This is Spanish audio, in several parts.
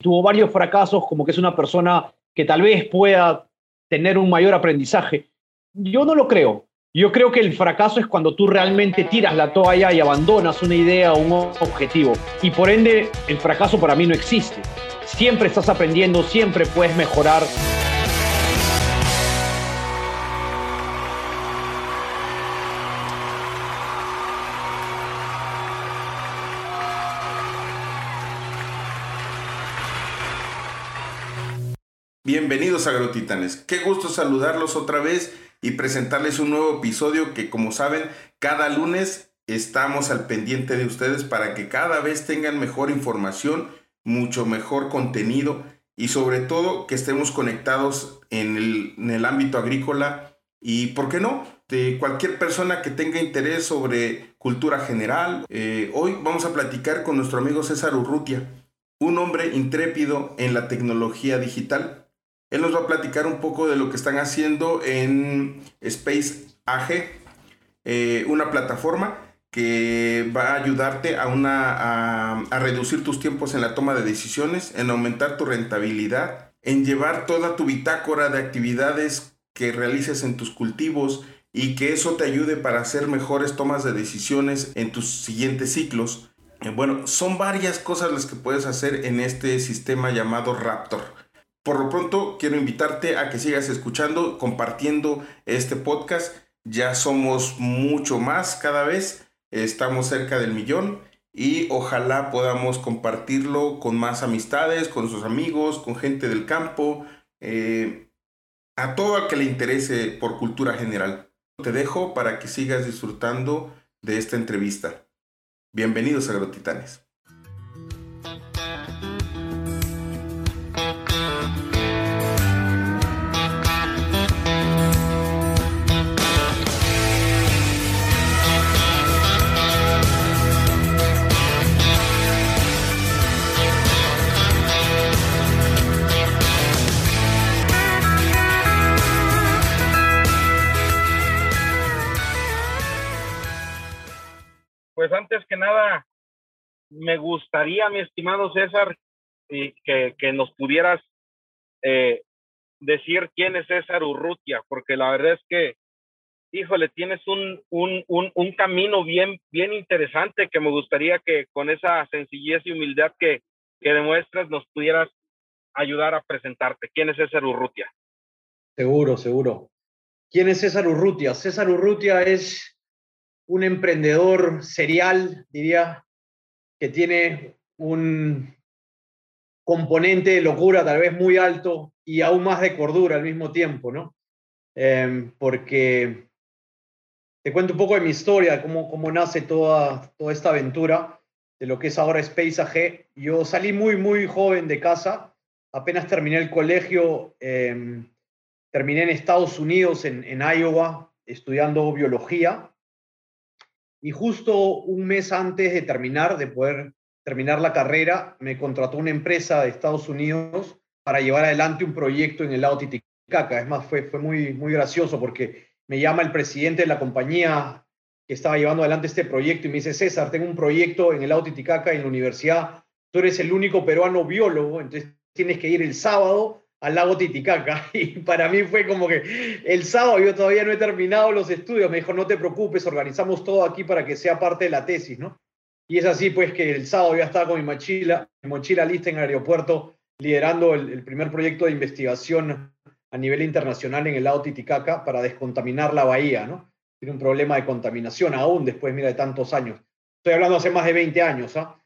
tuvo varios fracasos, como que es una persona que tal vez pueda tener un mayor aprendizaje. Yo no lo creo. Yo creo que el fracaso es cuando tú realmente tiras la toalla y abandonas una idea o un objetivo. Y por ende, el fracaso para mí no existe. Siempre estás aprendiendo, siempre puedes mejorar. Agrotitanes. Qué gusto saludarlos otra vez y presentarles un nuevo episodio que como saben cada lunes estamos al pendiente de ustedes para que cada vez tengan mejor información, mucho mejor contenido y sobre todo que estemos conectados en el, ámbito agrícola y, ¿por qué no?, de cualquier persona que tenga interés sobre cultura general. Eh, hoy vamos a platicar con nuestro amigo César Urrutia, un hombre intrépido en la tecnología digital él nos va a platicar un poco de lo que están haciendo en Space AG, eh, una plataforma que va a ayudarte a, una, a, reducir tus tiempos en la toma de decisiones, en aumentar tu rentabilidad, en llevar toda tu bitácora de actividades que realices en tus cultivos y que eso te ayude para hacer mejores tomas de decisiones en tus siguientes ciclos. Eh, bueno, son varias cosas las que puedes hacer en este sistema llamado Raptor. Por lo pronto, quiero invitarte a que sigas escuchando, compartiendo este podcast. Ya somos mucho más cada vez. Estamos cerca del millón y ojalá podamos compartirlo con más amistades, con sus amigos, con gente del campo, eh, a todo el que le interese por cultura general. Te dejo para que sigas disfrutando de esta entrevista. Bienvenidos a Agrotitanes. Pues antes que nada, me gustaría, mi estimado César, que, que nos pudieras eh, decir quién es César Urrutia, porque la verdad es que, híjole, tienes un, un, un, camino bien, bien interesante que me gustaría que con esa sencillez y humildad que, que demuestras nos pudieras ayudar a presentarte. ¿Quién es César Urrutia? Seguro, seguro. ¿Quién es César Urrutia? César Urrutia es un emprendedor serial, diría, que tiene un componente de locura tal vez muy alto y aún más de cordura al mismo tiempo, ¿no? Em, porque te cuento un poco de mi historia, cómo, cómo nace toda, toda esta aventura de lo que es ahora Space AG. Yo salí muy, muy joven de casa, apenas terminé el colegio, em, terminé en Estados Unidos, en, en Iowa, estudiando biología y justo un mes antes de terminar, de poder terminar la carrera, me contrató una empresa de Estados Unidos para llevar adelante un proyecto en el lago Titicaca. Es más, fue, fue muy, muy gracioso porque me llama el presidente de la compañía que estaba llevando adelante este proyecto y me dice, César, tengo un proyecto en el lago Titicaca en la universidad, tú eres el único peruano biólogo, entonces tienes que ir el sábado al lago Titicaca. Y para mí fue como que el sábado yo todavía no he terminado los estudios. Me dijo, no te preocupes, organizamos todo aquí para que sea parte de la tesis, ¿no? Y es así, pues, que el sábado ya estaba con mi mochila, mi mochila lista en el aeropuerto, liderando el, primer proyecto de investigación a nivel internacional en el lago Titicaca para descontaminar la bahía, ¿no? Tiene un problema de contaminación aún después, mira, de tantos años. Estoy hablando hace más de 20 años, ¿ah?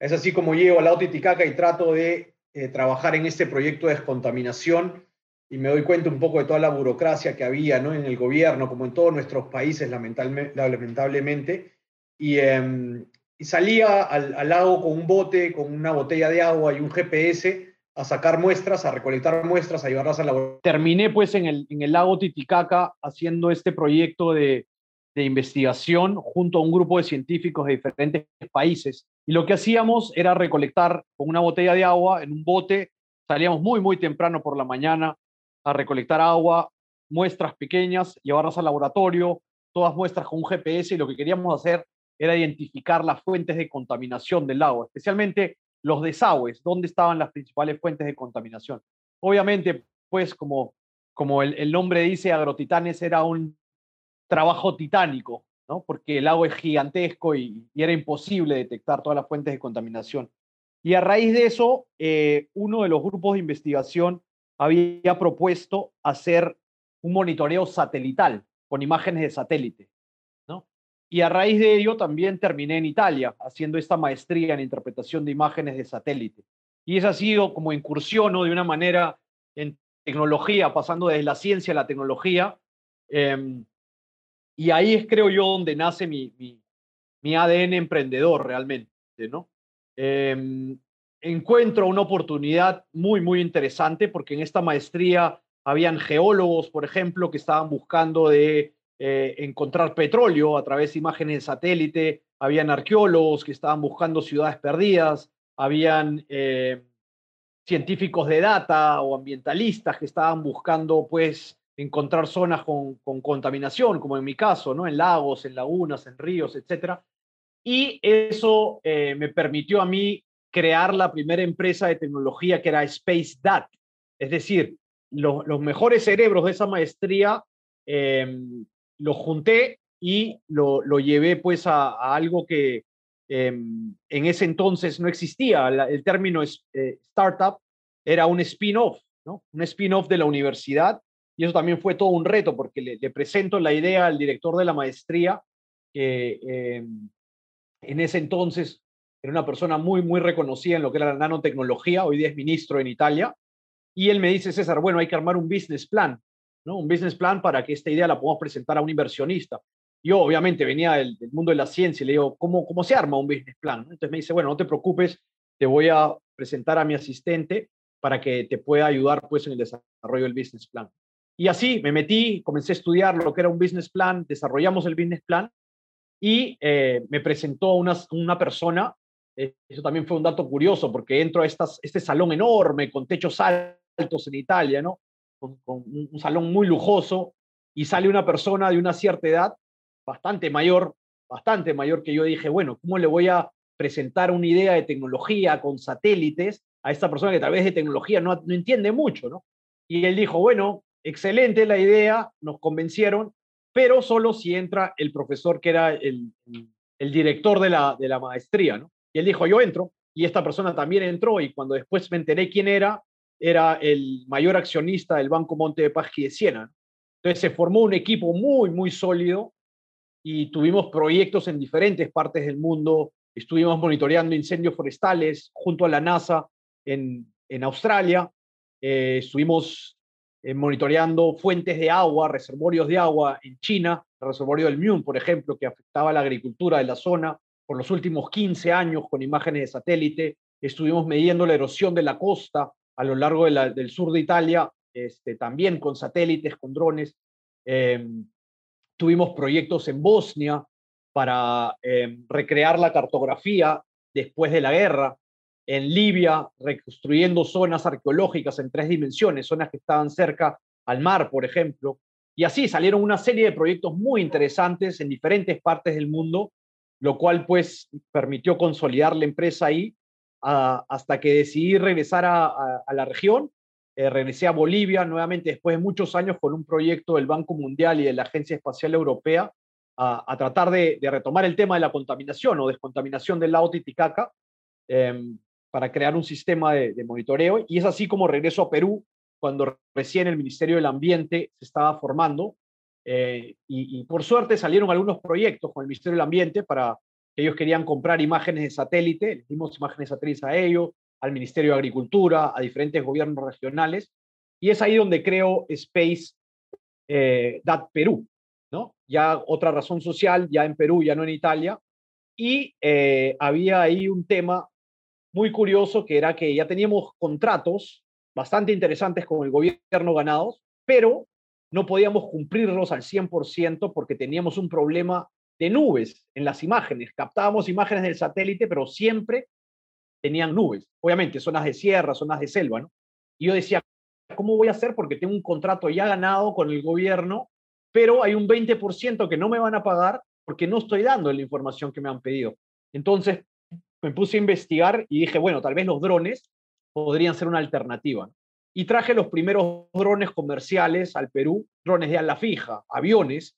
Es así como llego al lago Titicaca y trato de eh, trabajar en este proyecto de descontaminación y me doy cuenta un poco de toda la burocracia que había ¿no? en el gobierno, como en todos nuestros países, lamentablemente. Y, em, y salía al, lago con un bote, con una botella de agua y un GPS a sacar muestras, a recolectar muestras, a llevarlas al laboratorio. Terminé pues en el, en el lago Titicaca haciendo este proyecto de, de investigación junto a un grupo de científicos de diferentes países. Y lo que hacíamos era recolectar con una botella de agua en un bote, salíamos muy, muy temprano por la mañana a recolectar agua, muestras pequeñas, llevarlas al laboratorio, todas muestras con un GPS y lo que queríamos hacer era identificar las fuentes de contaminación del agua, especialmente los desagües, dónde estaban las principales fuentes de contaminación. Obviamente, pues como, como el, nombre dice, Agrotitanes era un trabajo titánico, ¿no? porque el lago es gigantesco y, era imposible detectar todas las fuentes de contaminación. Y a raíz de eso, eh, uno de los grupos de investigación había propuesto hacer un monitoreo satelital con imágenes de satélite. Y a raíz de ello también terminé en Italia haciendo esta maestría en interpretación de imágenes de satélite. Y esa ha sido como incursión de una manera en tecnología, pasando desde la ciencia a la tecnología. Em, y ahí es, creo yo, donde nace mi, mi, ADN emprendedor realmente, ¿no? Em, encuentro una oportunidad muy, muy interesante porque en esta maestría habían geólogos, por ejemplo, que estaban buscando de eh, encontrar petróleo a través de imágenes de satélite, habían arqueólogos que estaban buscando ciudades perdidas, habían eh, científicos de data o ambientalistas que estaban buscando, pues, encontrar zonas con, contaminación, como en mi caso, ¿no? En lagos, en lagunas, en ríos, etc. Y eso eh, me permitió a mí crear la primera empresa de tecnología que era Space Dat. Es decir, los, mejores cerebros de esa maestría em, los junté y lo, llevé pues a, algo que em, en ese entonces no existía. el término eh, startup era un spin-off, ¿no? Un spin-off de la universidad y eso también fue todo un reto porque le, presento la idea al director de la maestría que em, en ese entonces era una persona muy, muy reconocida en lo que era la nanotecnología, hoy día es ministro en Italia, y él me dice, César, bueno, hay que armar un business plan, ¿no? Un business plan para que esta idea la podamos presentar a un inversionista. Yo, obviamente, venía del, mundo de la ciencia y le digo, ¿cómo, ¿cómo se arma un business plan? Entonces me dice, bueno, no te preocupes, te voy a presentar a mi asistente para que te pueda ayudar pues en el desarrollo del business plan. Y así me metí, comencé a estudiar lo que era un business plan, desarrollamos el business plan y eh, me presentó una, una persona eh, eso también fue un dato curioso porque entro a estas, este salón enorme con techos altos en Italia, ¿no? Con, un, salón muy lujoso y sale una persona de una cierta edad, bastante mayor, bastante mayor que yo dije, bueno, ¿cómo le voy a presentar una idea de tecnología con satélites a esta persona que tal vez de tecnología no, no entiende mucho, ¿no? Y él dijo, bueno, excelente la idea, nos convencieron, pero solo si entra el profesor que era el, el director de la, de la maestría, ¿no? Y él dijo, yo entro, y esta persona también entró, y cuando después me enteré quién era, era el mayor accionista del Banco Monte de Paschi de Siena. Entonces se formó un equipo muy, muy sólido y tuvimos proyectos en diferentes partes del mundo. Estuvimos monitoreando incendios forestales junto a la NASA en, en Australia. Eh, estuvimos eh, monitoreando fuentes de agua, reservorios de agua en China, el reservorio del Myun, por ejemplo, que afectaba la agricultura de la zona por los últimos 15 años con imágenes de satélite. Estuvimos midiendo la erosión de la costa a lo largo del sur de Italia, este, también con satélites, con drones. Em, tuvimos proyectos en Bosnia para em, recrear la cartografía después de la guerra. En Libia, reconstruyendo zonas arqueológicas en tres dimensiones, zonas que estaban cerca al mar, por ejemplo. Y así salieron una serie de proyectos muy interesantes en diferentes partes del mundo lo cual pues permitió consolidar la empresa ahí hasta que decidí regresar a, la región. Eh, regresé a Bolivia nuevamente después de muchos años con un proyecto del Banco Mundial y de la Agencia Espacial Europea a, tratar de, retomar el tema de la contaminación o descontaminación del lago Titicaca em, para crear un sistema de, monitoreo. Y es así como regreso a Perú cuando recién el Ministerio del Ambiente se estaba formando eh, y, por suerte salieron algunos proyectos con el Ministerio del Ambiente para que ellos querían comprar imágenes de satélite, les dimos imágenes de satélite a ellos, al Ministerio de Agricultura, a diferentes gobiernos regionales, y es ahí donde creo Space eh, Dat Perú, ¿no? Ya otra razón social, ya en Perú, ya no en Italia, y eh, había ahí un tema muy curioso que era que ya teníamos contratos bastante interesantes con el gobierno ganados, pero no podíamos cumplirlos al 100% porque teníamos un problema de nubes en las imágenes. Captábamos imágenes del satélite, pero siempre tenían nubes. Obviamente, zonas de sierra, zonas de selva, ¿no? Y yo decía, ¿cómo voy a hacer? Porque tengo un contrato ya ganado con el gobierno, pero hay un 20% que no me van a pagar porque no estoy dando la información que me han pedido. Entonces, me puse a investigar y dije, bueno, tal vez los drones podrían ser una alternativa. Y traje los primeros drones comerciales al Perú, drones de ala fija, aviones,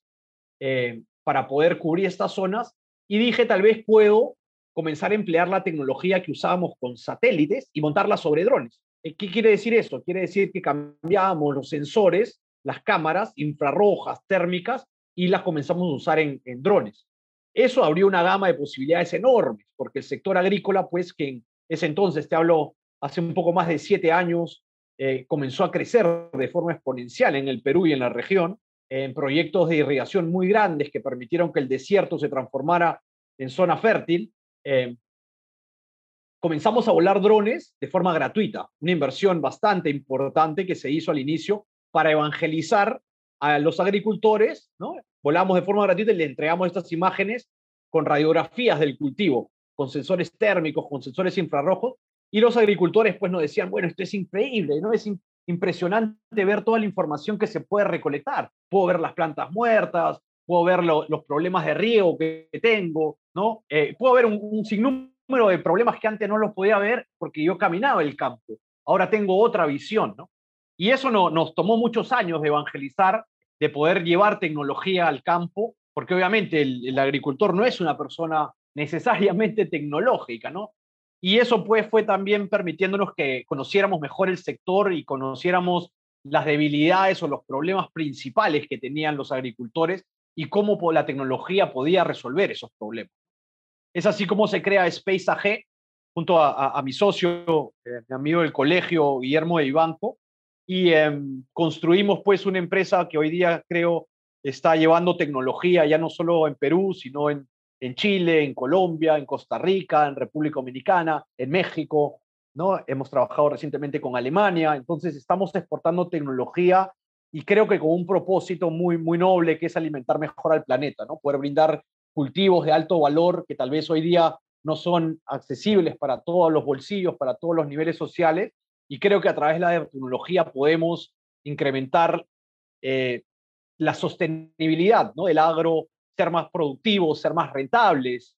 eh, para poder cubrir estas zonas. Y dije, tal vez puedo comenzar a emplear la tecnología que usábamos con satélites y montarla sobre drones. Eh, ¿Qué quiere decir eso? Quiere decir que cambiamos los sensores, las cámaras infrarrojas, térmicas, y las comenzamos a usar en, drones. Eso abrió una gama de posibilidades enormes, porque el sector agrícola, pues que en ese entonces, te hablo hace un poco más de siete años, eh, comenzó a crecer de forma exponencial en el Perú y en la región, en proyectos de irrigación muy grandes que permitieron que el desierto se transformara en zona fértil. Eh, comenzamos a volar drones de forma gratuita, una inversión bastante importante que se hizo al inicio para evangelizar a los agricultores, ¿no? Volamos de forma gratuita y le entregamos estas imágenes con radiografías del cultivo, con sensores térmicos, con sensores infrarrojos, y los agricultores pues nos decían, bueno, esto es increíble, ¿no? Es impresionante ver toda la información que se puede recolectar. Puedo ver las plantas muertas, puedo ver los problemas de riego que tengo, ¿no? Eh, puedo ver un, un sinnúmero de problemas que antes no los podía ver porque yo caminaba el campo. Ahora tengo otra visión, ¿no? Y eso no, nos tomó muchos años de evangelizar, de poder llevar tecnología al campo, porque obviamente el, agricultor no es una persona necesariamente tecnológica, ¿no? Y eso pues fue también permitiéndonos que conociéramos mejor el sector y conociéramos las debilidades o los problemas principales que tenían los agricultores y cómo la tecnología podía resolver esos problemas. Es así como se crea Space AG junto a, mi socio, eh, mi amigo del colegio, Guillermo de Ibanco, y em, construimos pues una empresa que hoy día creo está llevando tecnología ya no solo en Perú, sino en, en Chile, en Colombia, en Costa Rica, en República Dominicana, en México, ¿no? Hemos trabajado recientemente con Alemania, entonces estamos exportando tecnología y creo que con un propósito muy, muy noble que es alimentar mejor al planeta, ¿no? Poder brindar cultivos de alto valor que tal vez hoy día no son accesibles para todos los bolsillos, para todos los niveles sociales, y creo que a través de la tecnología podemos incrementar eh, la sostenibilidad ¿no? del agro, ser más productivos, ser más rentables.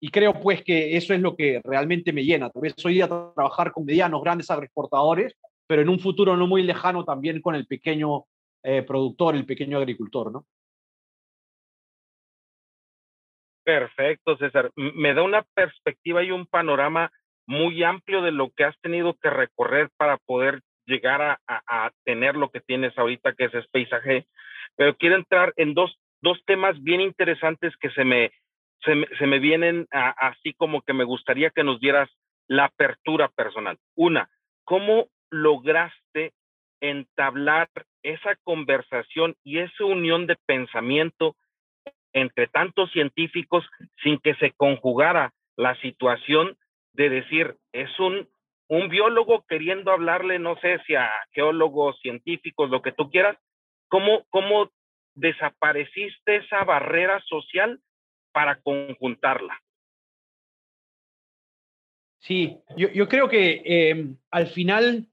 Y creo pues que eso es lo que realmente me llena. Tal vez hoy día trabajar con medianos, grandes agroexportadores, pero en un futuro no muy lejano también con el pequeño eh, productor, el pequeño agricultor, ¿no? Perfecto, César. Me da una perspectiva y un panorama muy amplio de lo que has tenido que recorrer para poder llegar a, tener lo que tienes ahorita, que es Space AG. Pero quiero entrar en dos, dos temas bien interesantes que se me, se me, vienen así como que me gustaría que nos dieras la apertura personal. Una, ¿cómo lograste entablar esa conversación y esa unión de pensamiento entre tantos científicos sin que se conjugara la situación de decir, es un, un biólogo queriendo hablarle, no sé si a geólogos, científicos, lo que tú quieras, ¿cómo, cómo desapareciste esa barrera social para conjuntarla? Sí, yo, creo que em, al final,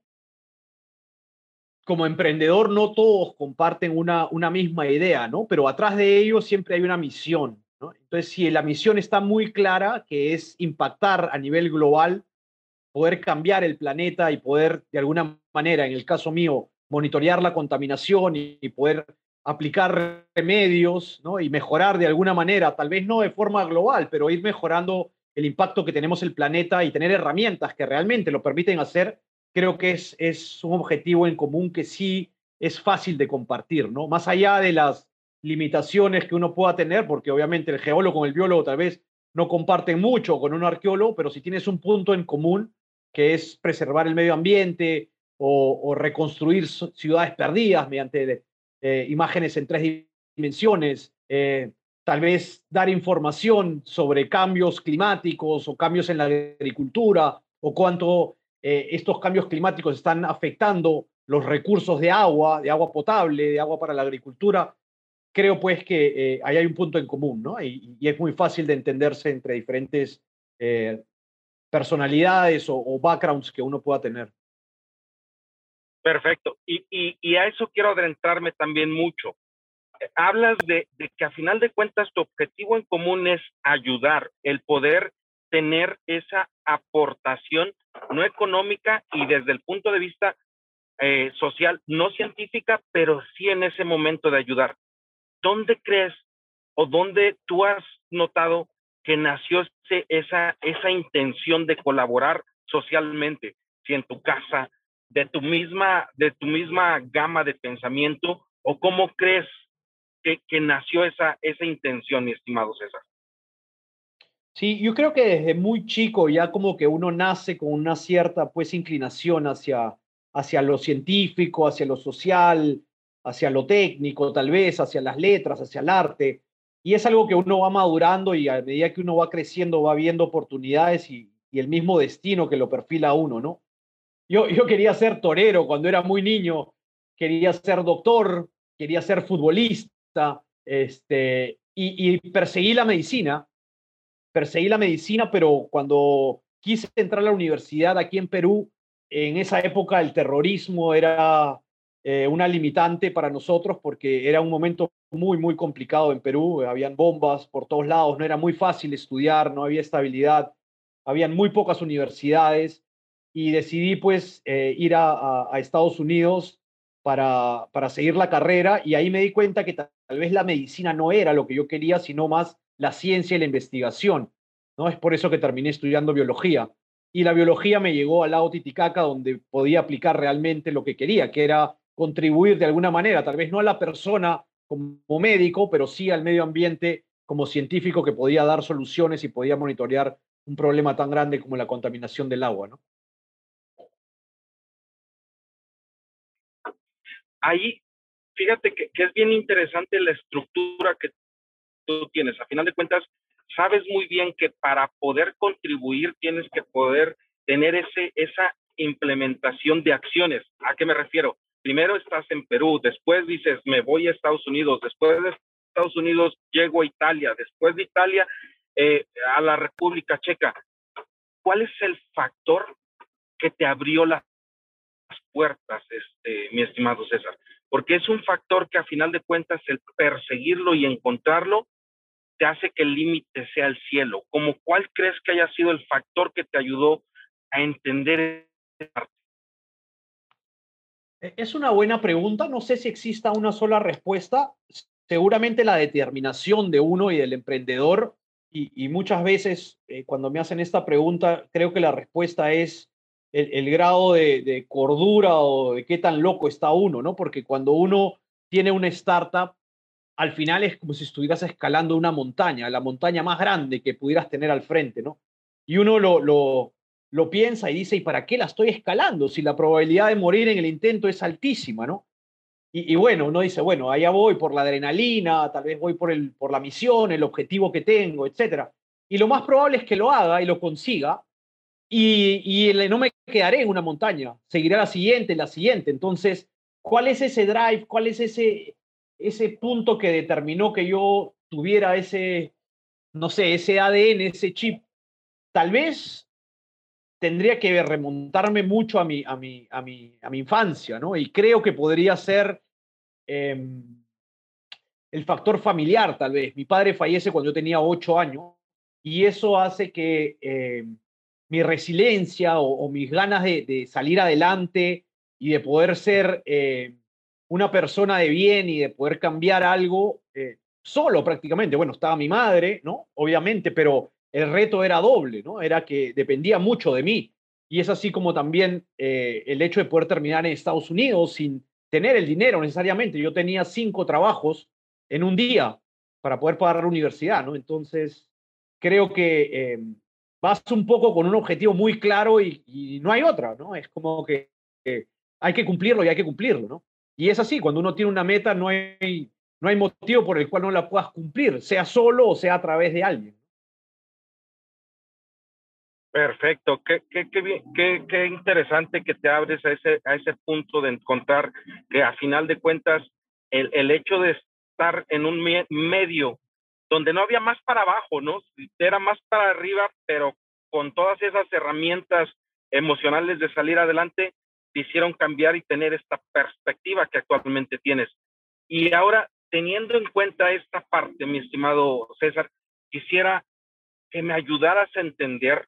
como emprendedor, no todos comparten una, una misma idea, ¿no? Pero atrás de ello siempre hay una misión. Entonces, si la misión está muy clara, que es impactar a nivel global, poder cambiar el planeta y poder, de alguna manera, en el caso mío, monitorear la contaminación y, poder aplicar remedios ¿no? y mejorar de alguna manera, tal vez no de forma global, pero ir mejorando el impacto que tenemos en el planeta y tener herramientas que realmente lo permiten hacer, creo que es, es un objetivo en común que sí es fácil de compartir, ¿no? Más allá de las limitaciones que uno pueda tener, porque obviamente el geólogo con el biólogo tal vez no comparten mucho con un arqueólogo, pero si tienes un punto en común, que es preservar el medio ambiente o, reconstruir ciudades perdidas mediante eh, imágenes en tres dimensiones, eh, tal vez dar información sobre cambios climáticos o cambios en la agricultura o cuánto eh, estos cambios climáticos están afectando los recursos de agua, de agua potable, de agua para la agricultura, creo pues que eh, ahí hay un punto en común, ¿no? Y, es muy fácil de entenderse entre diferentes eh, personalidades o, backgrounds que uno pueda tener. Perfecto. Y, a eso quiero adentrarme también mucho. Eh, hablas de, que a final de cuentas tu objetivo en común es ayudar, el poder tener esa aportación no económica y desde el punto de vista social, no científica, pero sí en ese momento de ayudar. ¿Dónde crees o dónde tú has notado que nació esa, esa intención de colaborar socialmente? Si en tu casa, de tu misma, de tu misma gama de pensamiento, o cómo crees que, que nació esa, esa intención, mi estimado César? Sí, yo creo que desde muy chico ya como que uno nace con una cierta pues inclinación hacia, hacia lo científico, hacia lo social, hacia lo técnico tal vez, hacia las letras, hacia el arte. Y es algo que uno va madurando y a medida que uno va creciendo va viendo oportunidades y, el mismo destino que lo perfila a uno, ¿no? Yo, yo quería ser torero cuando era muy niño, quería ser doctor, quería ser futbolista, este, y, y perseguí la medicina perseguí la medicina, pero cuando quise entrar a la universidad aquí en Perú, en esa época el terrorismo era eh, una limitante para nosotros porque era un momento muy, muy complicado en Perú. Habían bombas por todos lados, no era muy fácil estudiar, no había estabilidad, habían muy pocas universidades y decidí pues eh, ir a, Estados Unidos para, para seguir la carrera y ahí me di cuenta que tal vez la medicina no era lo que yo quería, sino más la ciencia y la investigación. ¿no? Es por eso que terminé estudiando biología. Y la biología me llegó al lado Titicaca, donde podía aplicar realmente lo que quería, que era contribuir de alguna manera, tal vez no a la persona como médico, pero sí al medio ambiente como científico que podía dar soluciones y podía monitorear un problema tan grande como la contaminación del agua. ¿no? Ahí, fíjate que, es bien interesante la estructura que tienes. A final de cuentas, sabes muy bien que para poder contribuir tienes que poder tener ese, esa implementación de acciones. ¿A qué me refiero? Primero estás en Perú, después dices, me voy a Estados Unidos, después de Estados Unidos llego a Italia, después de Italia eh, a la República Checa. ¿Cuál es el factor que te abrió las puertas, este, mi estimado César? Porque es un factor que a final de cuentas el perseguirlo y encontrarlo te hace que el límite sea el cielo? ¿Cómo cuál crees que haya sido el factor que te ayudó a entender? E, es una buena pregunta. No sé si exista una sola respuesta. Seguramente la determinación de uno y del emprendedor. Y, muchas veces eh, cuando me hacen esta pregunta, creo que la respuesta es el, grado de, cordura o de qué tan loco está uno, ¿no? Porque cuando uno tiene una startup, al final es como si estuvieras escalando una montaña, la montaña más grande que pudieras tener al frente, ¿no? Y uno lo, lo piensa y dice, ¿y para qué la estoy escalando si la probabilidad de morir en el intento es altísima, ¿no? Y, bueno, uno dice, bueno, allá voy por la adrenalina, tal vez voy por, el, por la misión, el objetivo que tengo, etc. Y lo más probable es que lo haga y lo consiga, y, y no me quedaré en una montaña, seguirá la siguiente, la siguiente. Entonces, ¿cuál es ese drive? ¿Cuál es ese, ese punto que determinó que yo tuviera ese, no sé, ese ADN, ese chip, tal vez tendría que remontarme mucho a mi, a mi, a mi, a mi infancia, ¿no? Y creo que podría ser em, el factor familiar, tal vez. Mi padre fallece cuando yo tenía ocho años y eso hace que em, mi resiliencia o, mis ganas de, salir adelante y de poder ser em, una persona de bien y de poder cambiar algo eh, solo prácticamente. Bueno, estaba mi madre, ¿no? Obviamente, pero el reto era doble, ¿no? Era que dependía mucho de mí. Y es así como también eh, el hecho de poder terminar en Estados Unidos sin tener el dinero necesariamente. Yo tenía cinco trabajos en un día para poder pagar la universidad, ¿no? Entonces, creo que eh, vas un poco con un objetivo muy claro y, no hay otra, ¿no? Es como que hay que cumplirlo y hay que cumplirlo, ¿no? Y es así, cuando uno tiene una meta no hay, no hay motivo por el cual no la puedas cumplir, sea solo o sea a través de alguien. Perfecto, qué, qué, qué, qué, interesante que te abres a ese, a ese punto de encontrar que a final de cuentas el, el hecho de estar en un medio donde no había más para abajo, ¿no? Era más para arriba, pero con todas esas herramientas emocionales de salir adelante, te hicieron cambiar y tener esta perspectiva que actualmente tienes. Y ahora, teniendo en cuenta esta parte, mi estimado César, quisiera que me ayudaras a entender,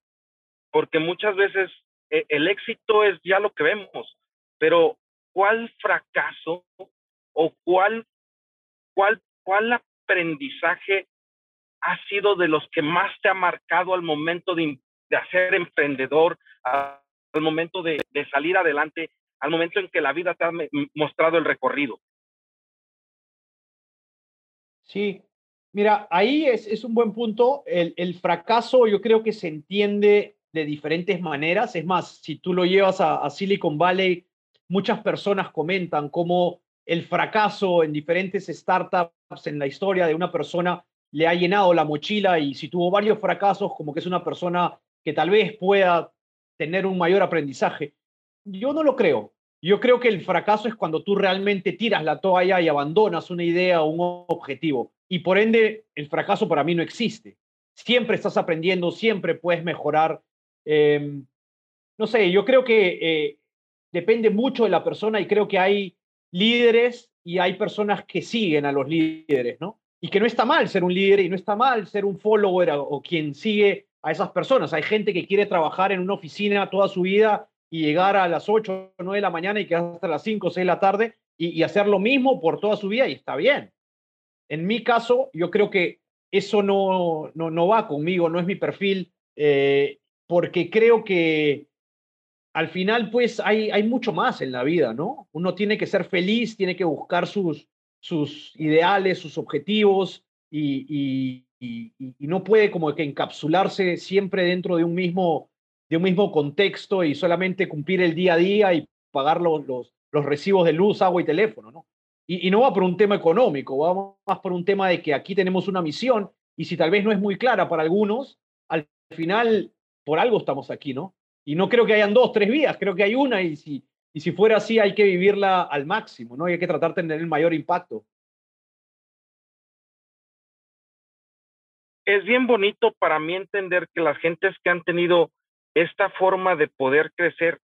porque muchas veces eh, el éxito es ya lo que vemos, pero ¿cuál fracaso o cuál, cuál, cuál aprendizaje ha sido de los que más te ha marcado al momento de, hacer emprendedor, al momento de, de, salir adelante, al momento en que la vida te ha mostrado el recorrido? Sí, mira, ahí es, es un buen punto. El, el, fracaso yo creo que se entiende de diferentes maneras. Es más, si tú lo llevas a, a Silicon Valley, muchas personas comentan cómo el fracaso en diferentes startups en la historia de una persona le ha llenado la mochila y si tuvo varios fracasos, como que es una persona que tal vez pueda tener un mayor aprendizaje. Yo no lo creo. Yo creo que el fracaso es cuando tú realmente tiras la toalla y abandonas una idea o un objetivo. Y por ende, el fracaso para mí no existe. Siempre estás aprendiendo, siempre puedes mejorar. Eh, no sé, yo creo que eh, depende mucho de la persona y creo que hay líderes y hay personas que siguen a los líderes, ¿no? Y que no está mal ser un líder y no está mal ser un follower o quien sigue a esas personas. Hay gente que quiere trabajar en una oficina toda su vida y llegar a las 8 o 9 de la mañana y quedar hasta las 5 o 6 de la tarde y, y, hacer lo mismo por toda su vida y está bien. En mi caso, yo creo que eso no, no, no va conmigo, no es mi perfil, eh, porque creo que al final, pues hay, hay mucho más en la vida, ¿no? Uno tiene que ser feliz, tiene que buscar sus, sus ideales, sus objetivos y, y, y, y, no puede como que encapsularse siempre dentro de un mismo, de un mismo contexto y solamente cumplir el día a día y pagar los, los, los recibos de luz, agua y teléfono, ¿no? Y, no va por un tema económico, va más por un tema de que aquí tenemos una misión y si tal vez no es muy clara para algunos, al final por algo estamos aquí, ¿no? Y no creo que hayan dos, tres vías, creo que hay una y si, y si fuera así hay que vivirla al máximo, ¿no? Y hay que tratar de tener el mayor impacto. Es bien bonito para mí entender que las gentes que han tenido esta forma de poder crecer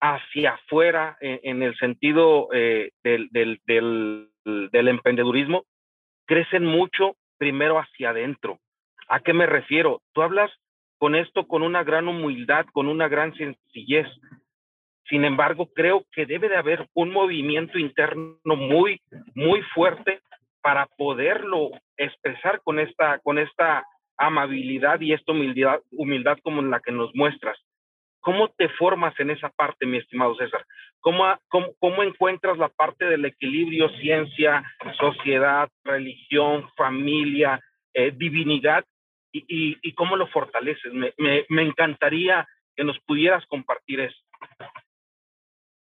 hacia afuera en, en el sentido eh, del, del, del, del emprendedurismo, crecen mucho primero hacia adentro. ¿A qué me refiero? Tú hablas con esto con una gran humildad, con una gran sencillez. Sin embargo, creo que debe de haber un movimiento interno muy, muy fuerte para poderlo expresar con esta, con esta amabilidad y esta humildad, humildad como la que nos muestras. ¿Cómo te formas en esa parte, mi estimado César? ¿Cómo, cómo, encuentras la parte del equilibrio, ciencia, sociedad, religión, familia, eh, divinidad y, cómo lo fortaleces. Me, me, encantaría que nos pudieras compartir eso.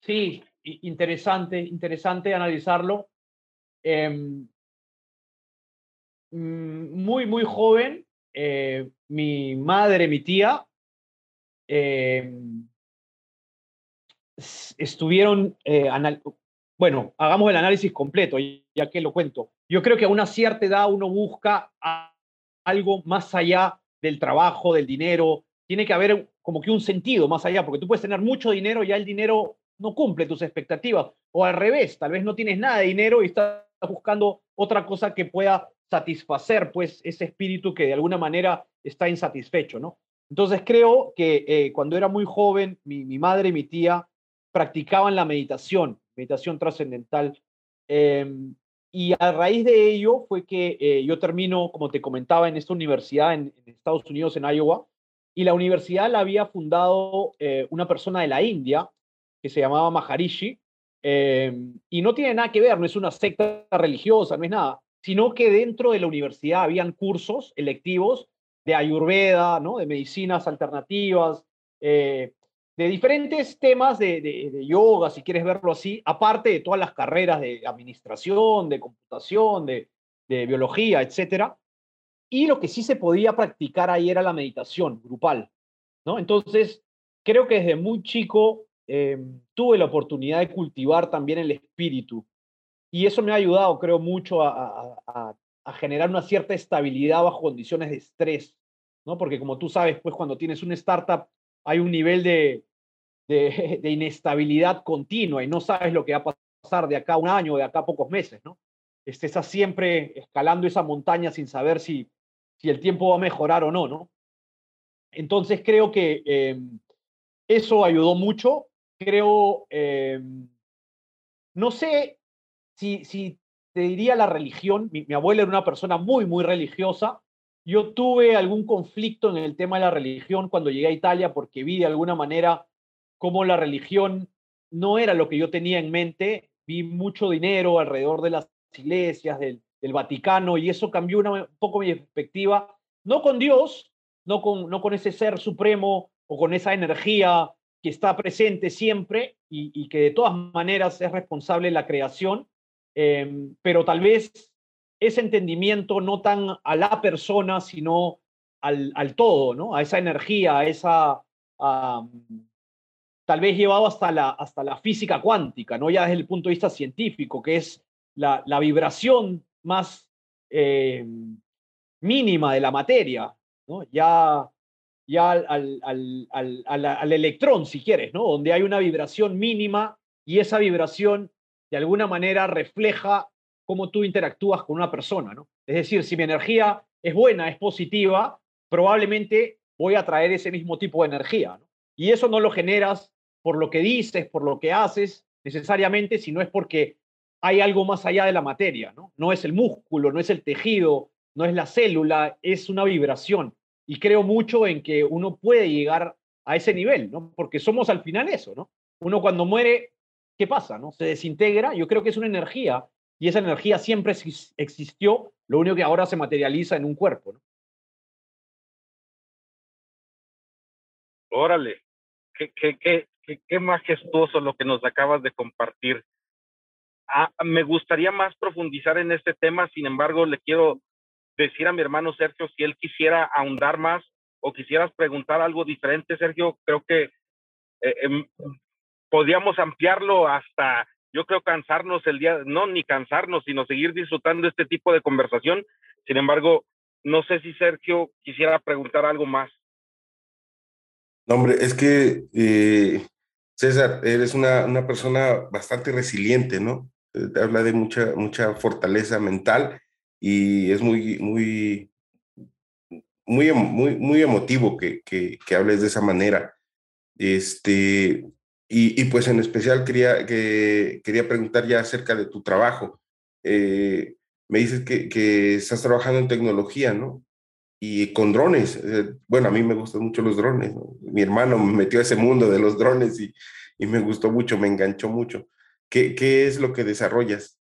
Sí, interesante, interesante analizarlo. Eh, muy, muy joven, eh, mi madre, mi tía, eh, estuvieron, eh, bueno, hagamos el análisis completo, ya que lo cuento. Yo creo que a una cierta edad uno busca algo más allá del trabajo, del dinero. Tiene que haber como que un sentido más allá, porque tú puedes tener mucho dinero y ya el dinero no cumple tus expectativas. O al revés, tal vez no tienes nada de dinero y estás buscando otra cosa que pueda satisfacer pues ese espíritu que de alguna manera está insatisfecho, ¿no? Entonces creo que eh, cuando era muy joven, mi, madre y mi tía practicaban la meditación, meditación trascendental. Eh, y a raíz de ello fue que eh, yo termino, como te comentaba, en esta universidad en, Estados Unidos, en Iowa, y la universidad la había fundado eh, una persona de la India que se llamaba Maharishi, eh, y no tiene nada que ver, no es una secta religiosa, no es nada, sino que dentro de la universidad habían cursos electivos de ayurveda, ¿no? de medicinas alternativas, de diferentes temas de, de, de, yoga, si quieres verlo así, aparte de todas las carreras de administración, de computación, de, de biología, etc. Y lo que sí se podía practicar ahí era la meditación grupal. ¿no? Entonces, creo que desde muy chico eh, tuve la oportunidad de cultivar también el espíritu. Y eso me ha ayudado, creo, mucho a, a, a generar una cierta estabilidad bajo condiciones de estrés. ¿no? Porque como tú sabes, pues cuando tienes una startup hay un nivel de, de, inestabilidad continua y no sabes lo que va a pasar de acá un año, de acá pocos meses, ¿no? Estás siempre escalando esa montaña sin saber si, si el tiempo va a mejorar o no, ¿no? Entonces creo que em, eso ayudó mucho. Creo, em, no sé si, si te diría la religión. Mi, mi, abuela era una persona muy, muy religiosa. Yo tuve algún conflicto en el tema de la religión cuando llegué a Italia porque vi de alguna manera cómo la religión no era lo que yo tenía en mente. Vi mucho dinero alrededor de las iglesias, del, Vaticano, y eso cambió un poco mi perspectiva, no con Dios, no con, no con ese ser supremo o con esa energía que está presente siempre y, que de todas maneras es responsable de la creación, em, pero tal vez ese entendimiento no tan a la persona, sino al, al todo, ¿no? A esa energía, a esa... tal vez llevado hasta la, hasta la física cuántica, ¿no? Ya desde el punto de vista científico, que es la, vibración más eh, mínima de la materia, ¿no? ya, ya al, al, al, al, electrón, si quieres, ¿no? donde hay una vibración mínima y esa vibración de alguna manera refleja cómo tú interactúas con una persona. ¿no? Es decir, si mi energía es buena, es positiva, probablemente voy a traer ese mismo tipo de energía. Y eso no lo generas por lo que dices, por lo que haces necesariamente, sino es porque hay algo más allá de la materia, ¿no? No es el músculo, no es el tejido, no es la célula, es una vibración. Y creo mucho en que uno puede llegar a ese nivel, ¿no? Porque somos al final eso, ¿no? Uno cuando muere, ¿qué pasa, no? Se desintegra, yo creo que es una energía y esa energía siempre existió, lo único que ahora se materializa en un cuerpo, ¿no? Órale, qué, qué, qué, qué majestuoso lo que nos acabas de compartir. Ah, me gustaría más profundizar en este tema, sin embargo, le quiero decir a mi hermano Sergio si él quisiera ahondar más o quisieras preguntar algo diferente, Sergio, creo que eh, em, podríamos ampliarlo hasta, yo creo, cansarnos el día, no ni cansarnos, sino seguir disfrutando este tipo de conversación. Sin embargo, no sé si Sergio quisiera preguntar algo más. No, hombre, es que eh, César, eres una, una persona bastante resiliente, ¿no? Eh, habla de mucha, mucha fortaleza mental y es muy, muy, muy, muy, muy emotivo que, que, que hables de esa manera. Este, y, y, pues en especial quería, que, quería preguntar ya acerca de tu trabajo. Eh, me dices que, que, estás trabajando en tecnología, ¿no? Y con drones. Eh, bueno, a mí me gustan mucho los drones. Mi hermano me metió a ese mundo de los drones y, y me gustó mucho, me enganchó mucho. ¿Qué, qué es lo que desarrollas?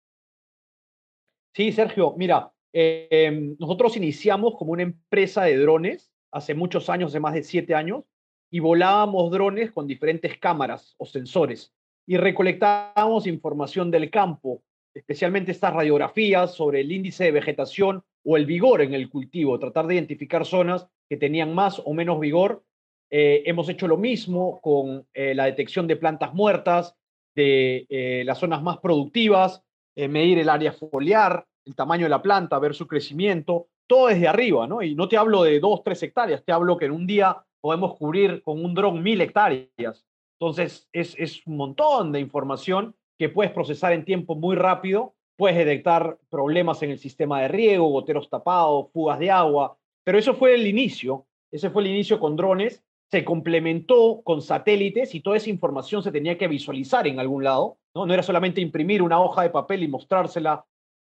Sí, Sergio, mira, eh, nosotros iniciamos como una empresa de drones hace muchos años, hace más de siete años, y volábamos drones con diferentes cámaras o sensores y recolectábamos información del campo, especialmente estas radiografías sobre el índice de vegetación o el vigor en el cultivo, tratar de identificar zonas que tenían más o menos vigor. Eh, hemos hecho lo mismo con eh, la detección de plantas muertas, de eh, las zonas más productivas, medir el área foliar, el tamaño de la planta, ver su crecimiento, todo desde arriba, ¿no? Y no te hablo de dos, tres hectáreas, te hablo que en un día podemos cubrir con un dron mil hectáreas. Entonces, es, es un montón de información que puedes procesar en tiempo muy rápido, puedes detectar problemas en el sistema de riego, goteros tapados, fugas de agua, pero eso fue el inicio, ese fue el inicio con drones se complementó con satélites y toda esa información se tenía que visualizar en algún lado. No, era solamente imprimir una hoja de papel y mostrársela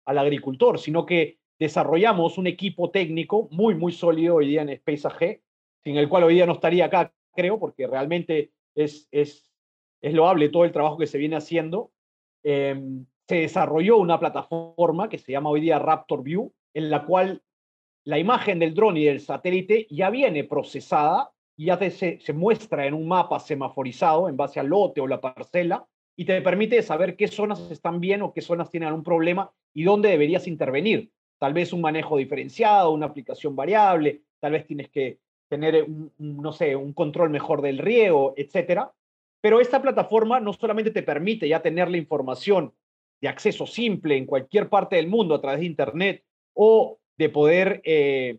al agricultor, sino que desarrollamos un equipo técnico muy, muy sólido hoy día en Space AG, sin el cual hoy día no estaría acá, creo, porque realmente es, es, es loable todo el trabajo que se viene haciendo. Em, se desarrolló una plataforma que se llama hoy día Raptor View, en la cual la imagen del dron y del satélite ya viene procesada y ya se, se, muestra en un mapa semaforizado en base al lote o la parcela y te permite saber qué zonas están bien o qué zonas tienen algún problema y dónde deberías intervenir. Tal vez un manejo diferenciado, una aplicación variable, tal vez tienes que tener, un, no sé, un control mejor del riego, etcétera. Pero esta plataforma no solamente te permite ya tener la información de acceso simple en cualquier parte del mundo a través de Internet o de poder eh,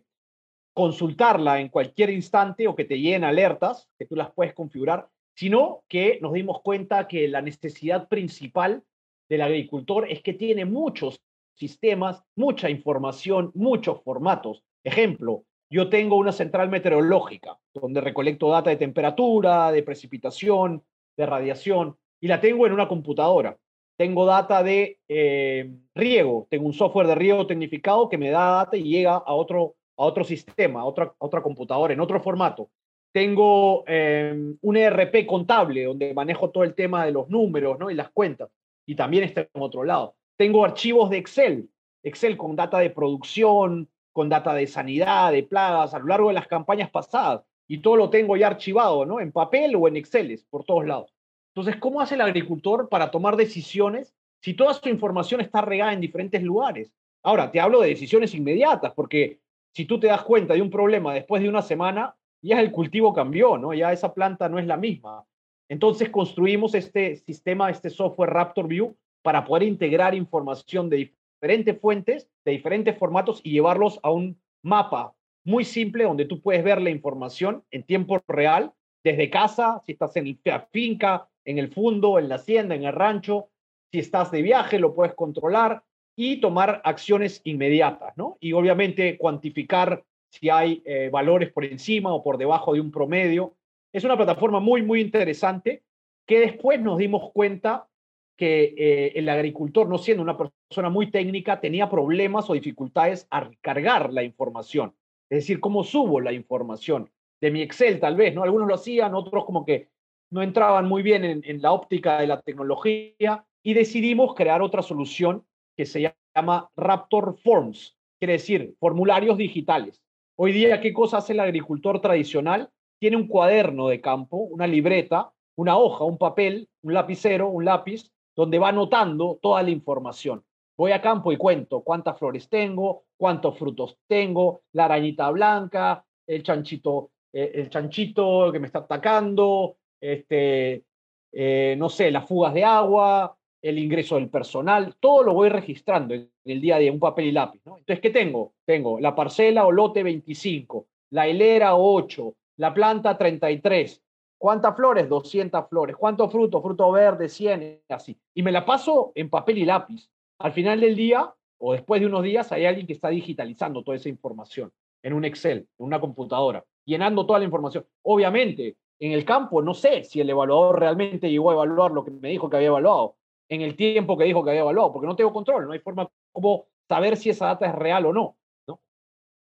consultarla en cualquier instante o que te lleguen alertas, que tú las puedes configurar, sino que nos dimos cuenta que la necesidad principal del agricultor es que tiene muchos sistemas, mucha información, muchos formatos. Ejemplo, yo tengo una central meteorológica donde recolecto data de temperatura, de precipitación, de radiación, y la tengo en una computadora. Tengo data de eh, riego, tengo un software de riego tecnificado que me da data y llega a otro, a otro sistema, a otra, otra computadora, en otro formato. Tengo eh, un ERP contable donde manejo todo el tema de los números ¿no? y las cuentas, y también está en otro lado. Tengo archivos de Excel, Excel con data de producción, con data de sanidad, de plagas, a lo largo de las campañas pasadas. Y todo lo tengo ya archivado, ¿no? En papel o en Excel, por todos lados. Entonces, ¿cómo hace el agricultor para tomar decisiones si toda su información está regada en diferentes lugares? Ahora, te hablo de decisiones inmediatas, porque si tú te das cuenta de un problema después de una semana, ya el cultivo cambió, ¿no? Ya esa planta no es la misma. Entonces construimos este sistema, este software Raptor View, para poder integrar información de diferentes fuentes, de diferentes formatos y llevarlos a un mapa muy simple donde tú puedes ver la información en tiempo real desde casa, si estás en la finca, en el fondo, en la hacienda, en el rancho, si estás de viaje, lo puedes controlar y tomar acciones inmediatas, ¿no? Y obviamente cuantificar si hay eh, valores por encima o por debajo de un promedio. Es una plataforma muy, muy interesante que después nos dimos cuenta que eh, el agricultor, no siendo una persona muy técnica, tenía problemas o dificultades a cargar la información. Es decir, cómo subo la información de mi Excel, tal vez, ¿no? Algunos lo hacían, otros como que no entraban muy bien en, la óptica de la tecnología y decidimos crear otra solución que se llama Raptor Forms, quiere decir formularios digitales. Hoy día, ¿qué cosa hace el agricultor tradicional? Tiene un cuaderno de campo, una libreta, una hoja, un papel, un lapicero, un lápiz, donde va anotando toda la información. Voy a campo y cuento cuántas flores tengo, cuántos frutos tengo, la arañita blanca, el chanchito, eh, el chanchito que me está atacando, este, eh, no sé, las fugas de agua, el ingreso del personal, todo lo voy registrando en el día a día, un papel y lápiz. Entonces, ¿qué tengo? Tengo la parcela o lote 25, la hilera 8, la planta 33, ¿Cuántas flores? 200 flores. ¿Cuántos frutos? Fruto verde, 100, así. Y me la paso en papel y lápiz. Al final del día, o después de unos días, hay alguien que está digitalizando toda esa información en un Excel, en una computadora, llenando toda la información. Obviamente, en el campo no sé si el evaluador realmente llegó a evaluar lo que me dijo que había evaluado, en el tiempo que dijo que había evaluado, porque no tengo control, no hay forma como saber si esa data es real o no. ¿no?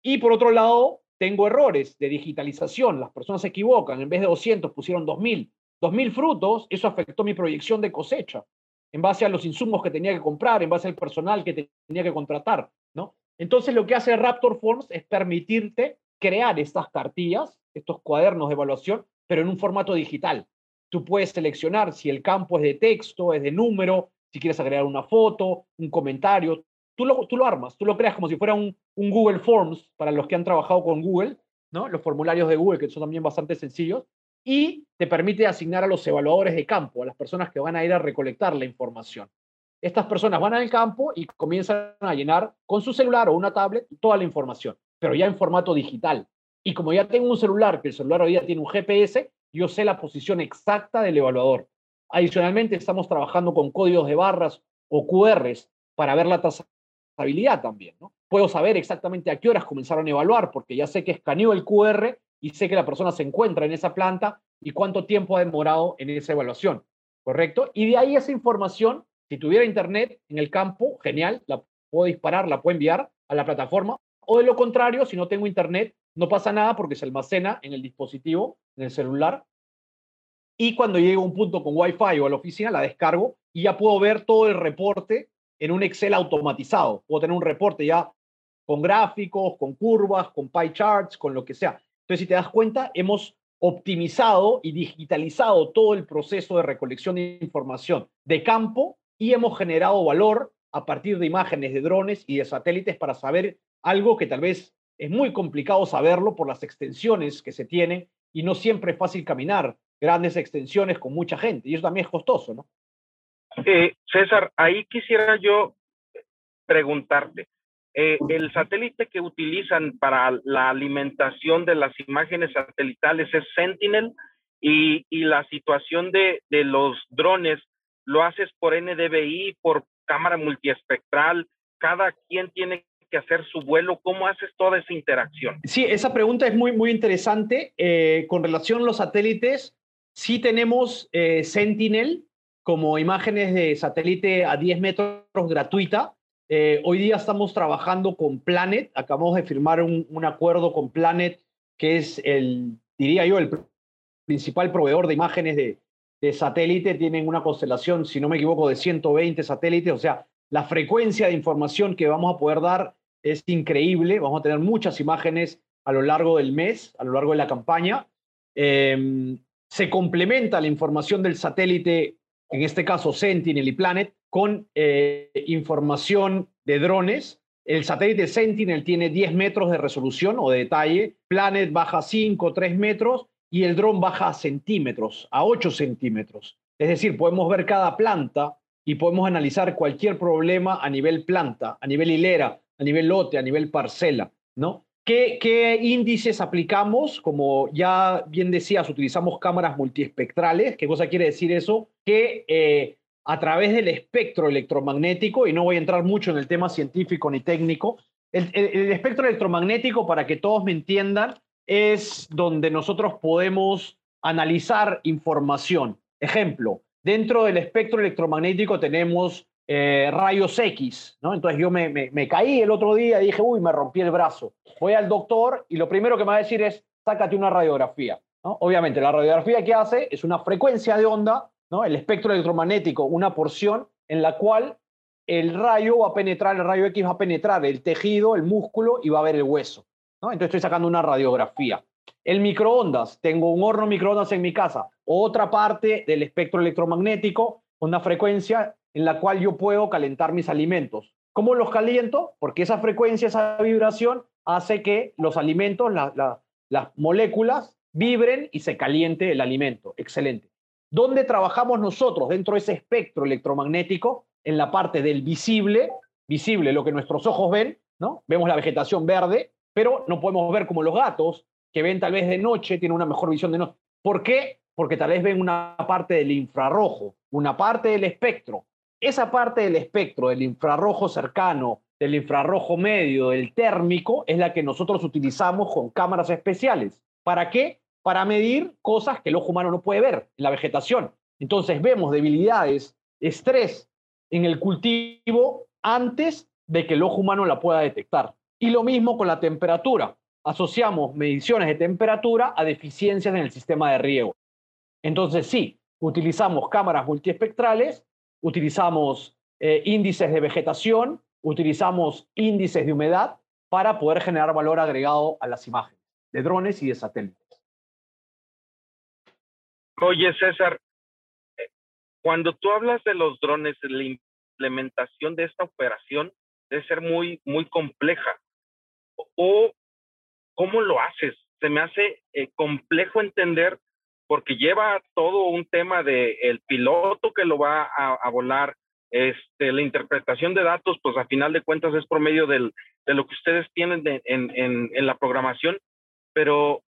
Y por otro lado, tengo errores de digitalización, las personas se equivocan, en vez de 200 pusieron 2000, 2000 frutos, eso afectó mi proyección de cosecha, en base a los insumos que tenía que comprar, en base al personal que tenía que contratar, ¿no? Entonces lo que hace Raptor Forms es permitirte crear estas cartillas, estos cuadernos de evaluación, pero en un formato digital. Tú puedes seleccionar si el campo es de texto, es de número, si quieres agregar una foto, un comentario, tú lo, tú lo armas, tú lo creas como si fuera un, un Google Forms para los que han trabajado con Google, ¿no? los formularios de Google, que son también bastante sencillos, y te permite asignar a los evaluadores de campo, a las personas que van a ir a recolectar la información. Estas personas van al campo y comienzan a llenar con su celular o una tablet toda la información, pero ya en formato digital. Y como ya tengo un celular, que el celular hoy día tiene un GPS, yo sé la posición exacta del evaluador. Adicionalmente, estamos trabajando con códigos de barras o QRs para ver la tasa habilidad también, ¿no? Puedo saber exactamente a qué horas comenzaron a evaluar, porque ya sé que escaneó el QR y sé que la persona se encuentra en esa planta y cuánto tiempo ha demorado en esa evaluación, ¿correcto? Y de ahí esa información, si tuviera internet en el campo, genial, la puedo disparar, la puedo enviar a la plataforma, o de lo contrario, si no tengo internet, no pasa nada porque se almacena en el dispositivo, en el celular, y cuando llego a un punto con Wi-Fi o a la oficina, la descargo y ya puedo ver todo el reporte en un Excel automatizado. Puedo tener un reporte ya con gráficos, con curvas, con pie charts, con lo que sea. Entonces, si te das cuenta, hemos optimizado y digitalizado todo el proceso de recolección de información de campo y hemos generado valor a partir de imágenes de drones y de satélites para saber algo que tal vez es muy complicado saberlo por las extensiones que se tienen y no siempre es fácil caminar grandes extensiones con mucha gente y eso también es costoso, ¿no? Eh, César, ahí quisiera yo preguntarte, eh, el satélite que utilizan para la alimentación de las imágenes satelitales es Sentinel y, la situación de, los drones lo haces por NDVI, por cámara multiespectral, cada quien tiene hacer su vuelo? ¿Cómo haces toda esa interacción? Sí, esa pregunta es muy, muy interesante. Eh, con relación a los satélites, sí tenemos eh, Sentinel como imágenes de satélite a 10 metros gratuita. Eh, hoy día estamos trabajando con Planet. Acabamos de firmar un, acuerdo con Planet, que es el, diría yo, el principal proveedor de imágenes de satélite. Tienen una constelación, si no me equivoco, de 120 satélites. O sea, la frecuencia de información que vamos a poder dar es increíble. Vamos a tener muchas imágenes a lo largo del mes, a lo largo de la campaña. Em, se complementa la información del satélite, en este caso Sentinel y Planet, con eh, información de drones. El satélite Sentinel tiene 10 metros de resolución o de detalle, Planet baja 5, 3 metros y el dron baja centímetros, a 8 centímetros. Es decir, podemos ver cada planta y podemos analizar cualquier problema a nivel planta, a nivel hilera, a nivel lote, a nivel parcela, ¿no? ¿Qué, ¿Qué, índices aplicamos? Como ya bien decías, utilizamos cámaras multiespectrales. ¿Qué cosa quiere decir eso? Que eh, a través del espectro electromagnético, y no voy a entrar mucho en el tema científico ni técnico, el, el, el espectro electromagnético, para que todos me entiendan, es donde nosotros podemos analizar información. Ejemplo, Dentro del espectro electromagnético tenemos eh, rayos X, ¿no? Entonces yo me, me, caí el otro día y dije, uy, me rompí el brazo. Voy al doctor y lo primero que me va a decir es, sácate una radiografía. Obviamente, la radiografía que hace es una frecuencia de onda, ¿no? el espectro electromagnético, una porción en la cual el rayo va a penetrar, el rayo X va a penetrar el tejido, el músculo y va a ver el hueso. ¿no? Entonces estoy sacando una radiografía. El microondas, tengo un horno microondas en mi casa, otra parte del espectro electromagnético, una frecuencia en la cual yo puedo calentar mis alimentos. ¿Cómo los caliento? Porque esa frecuencia, esa vibración hace que los alimentos, la, la, las moléculas, vibren y se caliente el alimento. Excelente. ¿Dónde trabajamos nosotros dentro de ese espectro electromagnético? En la parte del visible, visible, lo que nuestros ojos ven, ¿no? Vemos la vegetación verde, pero no podemos ver como los gatos, que ven tal vez de noche, tienen una mejor visión de noche. ¿Por qué? Porque tal vez ven una parte del infrarrojo, una parte del espectro. Esa parte del espectro, del infrarrojo cercano, del infrarrojo medio, del térmico, es la que nosotros utilizamos con cámaras especiales. ¿Para qué? Para medir cosas que el ojo humano no puede ver en la vegetación. Entonces vemos debilidades, estrés en el cultivo antes de que el ojo humano la pueda detectar. Y lo mismo con la temperatura asociamos mediciones de temperatura a deficiencias en el sistema de riego. Entonces, sí, utilizamos cámaras multiespectrales, utilizamos eh, índices de vegetación, utilizamos índices de humedad para poder generar valor agregado a las imágenes de drones y de satélites. Oye, César, cuando tú hablas de los drones, la implementación de esta operación debe ser muy, muy compleja. O ¿cómo lo haces? Se me hace eh, complejo entender porque lleva todo un tema de el piloto que lo va a, volar, este, la interpretación de datos, pues a final de cuentas es por medio del, de lo que ustedes tienen en, la programación, pero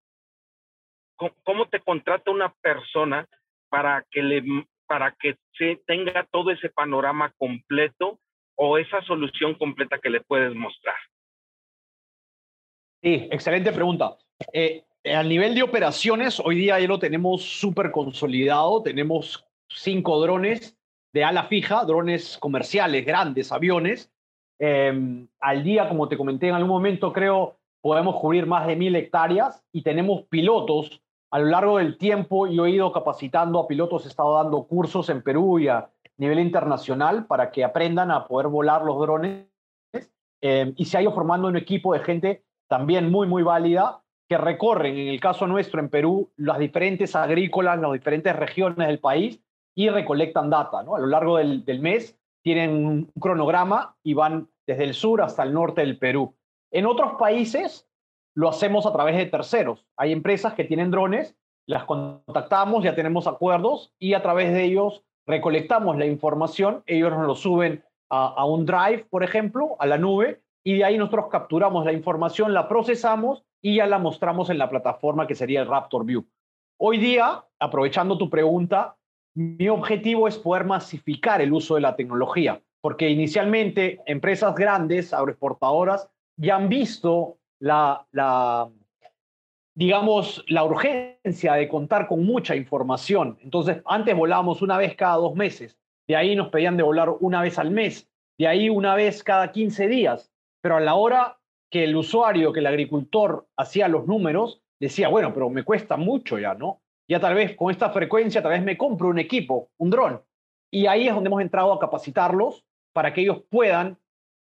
¿cómo te contrata una persona para que, le, para que se tenga todo ese panorama completo o esa solución completa que le puedes mostrar? Sí, excelente pregunta. Eh, a nivel de operaciones, hoy día ya lo tenemos súper consolidado. Tenemos cinco drones de ala fija, drones comerciales, grandes, aviones. Eh, al día, como te comenté en algún momento, creo podemos cubrir más de mil hectáreas y tenemos pilotos a lo largo del tiempo. Yo he ido capacitando a pilotos, he estado dando cursos en Perú y a nivel internacional para que aprendan a poder volar los drones. Eh, y se ha ido formando un equipo de gente también muy, muy válida, que recorren, en el caso nuestro en Perú, las diferentes agrícolas, las diferentes regiones del país y recolectan data. ¿no? A lo largo del, mes tienen un cronograma y van desde el sur hasta el norte del Perú. En otros países lo hacemos a través de terceros. Hay empresas que tienen drones, las contactamos, ya tenemos acuerdos y a través de ellos recolectamos la información, ellos nos lo suben a un drive, por ejemplo, a la nube, y de ahí nosotros capturamos la información, la procesamos y ya la mostramos en la plataforma que sería el Raptor View. Hoy día, aprovechando tu pregunta, mi objetivo es poder masificar el uso de la tecnología, porque inicialmente empresas grandes, agroexportadoras, ya han visto la, la, digamos, la urgencia de contar con mucha información. Entonces, antes volábamos una vez cada dos meses, de ahí nos pedían de volar una vez al mes, de ahí una vez cada 15 días, pero a la hora que el usuario, que el agricultor hacía los números, decía, bueno, pero me cuesta mucho ya, ¿no? Ya tal vez con esta frecuencia, tal vez me compro un equipo, un dron. Y ahí es donde hemos entrado a capacitarlos para que ellos puedan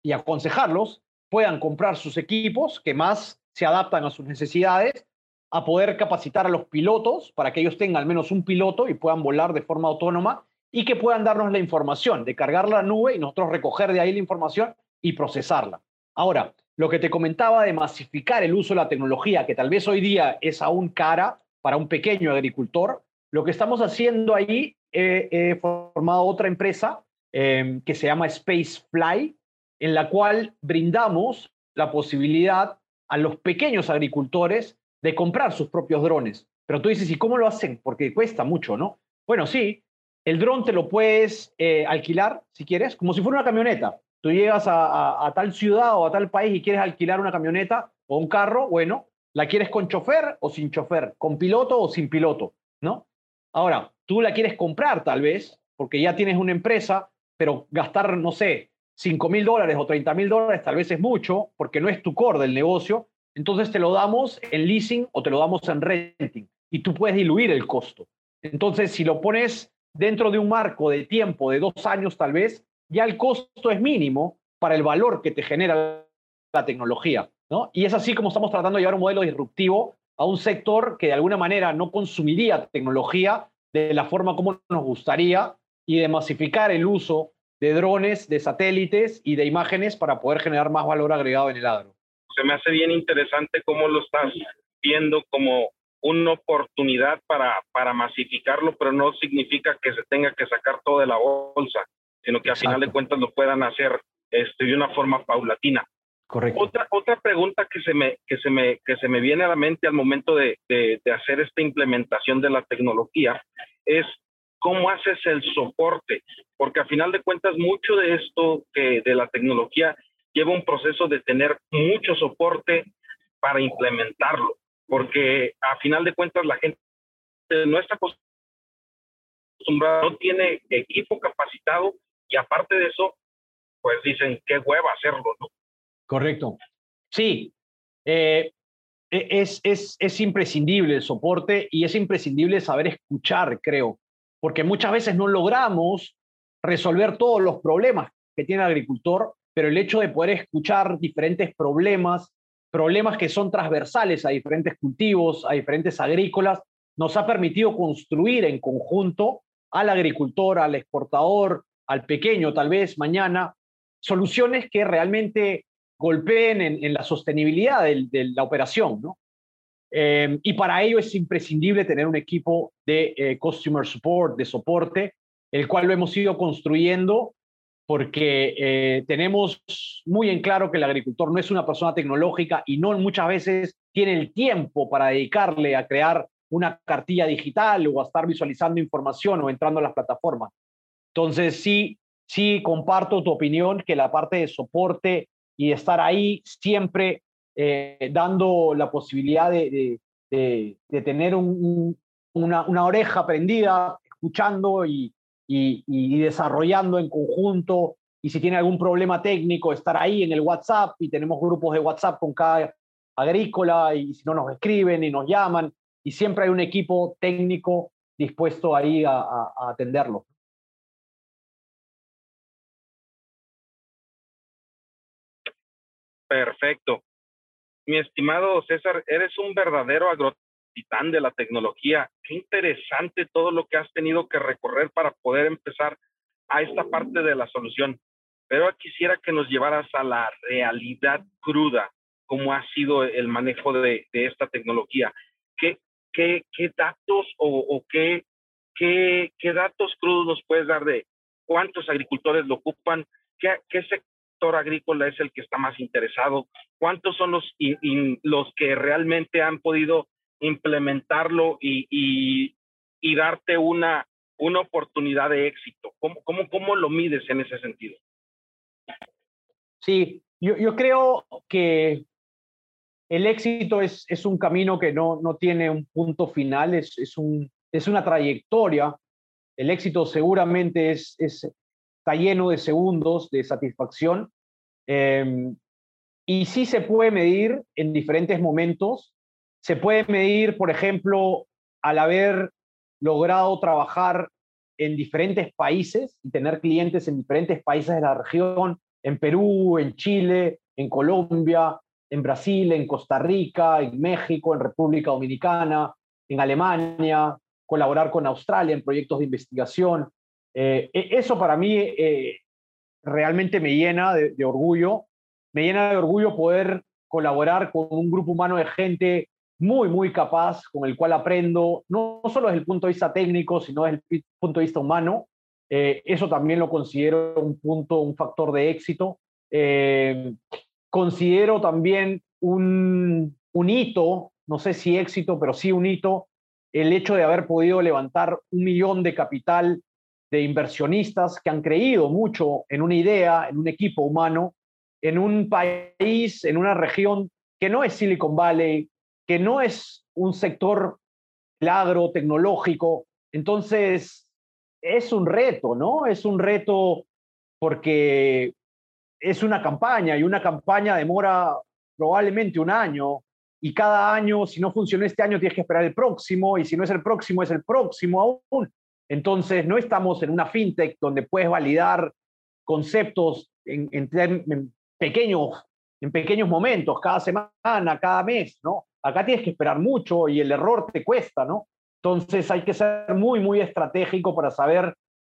y aconsejarlos, puedan comprar sus equipos que más se adaptan a sus necesidades, a poder capacitar a los pilotos para que ellos tengan al menos un piloto y puedan volar de forma autónoma y que puedan darnos la información, de cargar la nube y nosotros recoger de ahí la información y procesarla. Ahora, lo que te comentaba de masificar el uso de la tecnología, que tal vez hoy día es aún cara para un pequeño agricultor, lo que estamos haciendo ahí, he formado otra empresa em, que se llama Spacefly, en la cual brindamos la posibilidad a los pequeños agricultores de comprar sus propios drones. Pero tú dices, ¿y cómo lo hacen? Porque cuesta mucho, ¿no? Bueno, sí, el dron te lo puedes eh, alquilar, si quieres, como si fuera una camioneta. Tú llegas a, tal ciudad o a tal país y quieres alquilar una camioneta o un carro, bueno, ¿la quieres con chofer o sin chofer? ¿Con piloto o sin piloto? ¿No? Ahora, tú la quieres comprar tal vez, porque ya tienes una empresa, pero gastar, no sé, 5 mil dólares o 30 mil dólares tal vez es mucho, porque no es tu core del negocio, entonces te lo damos en leasing o te lo damos en renting y tú puedes diluir el costo. Entonces, si lo pones dentro de un marco de tiempo de dos años tal vez, ya el costo es mínimo para el valor que te genera la tecnología. ¿no? Y es así como estamos tratando de llevar un modelo disruptivo a un sector que de alguna manera no consumiría tecnología de la forma como nos gustaría y de masificar el uso de drones, de satélites y de imágenes para poder generar más valor agregado en el agro. Se me hace bien interesante cómo lo estás viendo como una oportunidad para, para masificarlo, pero no significa que se tenga que sacar todo de la bolsa, sino que a final de cuentas lo puedan hacer este, de una forma paulatina. Correcto. Otra, otra pregunta que se, me, que, se me, que se me viene a la mente al momento de, de, de hacer esta implementación de la tecnología es cómo haces el soporte, porque a final de cuentas mucho de esto que de la tecnología lleva un proceso de tener mucho soporte para implementarlo porque a final de cuentas la gente no está acostumbrada, no tiene equipo capacitado y aparte de eso, pues dicen, qué hueva hacerlo, ¿no? Correcto. Sí, eh, e, es, es, es imprescindible el soporte y es imprescindible saber escuchar, creo, porque muchas veces no logramos resolver todos los problemas que tiene el agricultor, pero el hecho de poder escuchar diferentes problemas, problemas que son transversales a diferentes cultivos, a diferentes agrícolas, nos ha permitido construir en conjunto al agricultor, al exportador, al pequeño tal vez mañana, soluciones que realmente golpeen en, la sostenibilidad de, la operación. ¿no? Eh, y para ello es imprescindible tener un equipo de eh, customer support, de soporte, el cual lo hemos ido construyendo porque eh, tenemos muy en claro que el agricultor no es una persona tecnológica y no muchas veces tiene el tiempo para dedicarle a crear una cartilla digital o a estar visualizando información o entrando a las plataformas. Entonces, sí, sí comparto tu opinión que la parte de soporte y estar ahí siempre eh, dando la posibilidad de, tener una, una oreja prendida, escuchando y, y, desarrollando en conjunto. Y si tiene algún problema técnico, estar ahí en el WhatsApp y tenemos grupos de WhatsApp con cada agrícola y si no nos escriben y nos llaman y siempre hay un equipo técnico dispuesto ahí a atenderlo. Perfecto. Mi estimado César, eres un verdadero agro titán de la tecnología. Qué interesante todo lo que has tenido que recorrer para poder empezar a esta parte de la solución. Pero quisiera que nos llevaras a la realidad cruda, cómo ha sido el manejo de, esta tecnología. ¿Qué, qué, datos o, qué, qué, qué, datos crudos nos puedes dar de cuántos agricultores lo ocupan? ¿Qué, qué sector agrícola es el que está más interesado? ¿Cuántos son los, que realmente han podido implementarlo y, darte una, una oportunidad de éxito? ¿Cómo, cómo, ¿Cómo lo mides en ese sentido? Sí, yo, creo que el éxito es, es un camino que no, no tiene un punto final, es, es, un, es una trayectoria. El éxito seguramente es, está lleno de segundos de satisfacción em, y sí se puede medir en diferentes momentos. Se puede medir, por ejemplo, al haber logrado trabajar en diferentes países y tener clientes en diferentes países de la región, en Perú, en Chile, en Colombia, en Brasil, en Costa Rica, en México, en República Dominicana, en Alemania, colaborar con Australia en proyectos de investigación. Eh, e, eso para mí eh, realmente me llena de, orgullo. Me llena de orgullo poder colaborar con un grupo humano de gente muy, muy capaz, con el cual aprendo, no solo desde el punto de vista técnico, sino desde el punto de vista humano. Eh, eso también lo considero un punto, un factor de éxito. Considero también un, un hito, no sé si éxito, pero sí un hito, el hecho de haber podido levantar un millón de capital de inversionistas que han creído mucho en una idea, en un equipo humano, en un país, en una región que no es Silicon Valley, que no es un sector agro tecnológico. Entonces, es un reto, ¿no? Es un reto porque es una campaña y una campaña demora probablemente un año y cada año, si no funciona este año, tienes que esperar el próximo y si no es el próximo, es el próximo aún. Entonces, no estamos en una fintech donde puedes validar conceptos en, pequeños, en pequeños momentos, cada semana, cada mes, ¿no? Acá tienes que esperar mucho y el error te cuesta, ¿no? Entonces hay que ser muy, muy estratégico para saber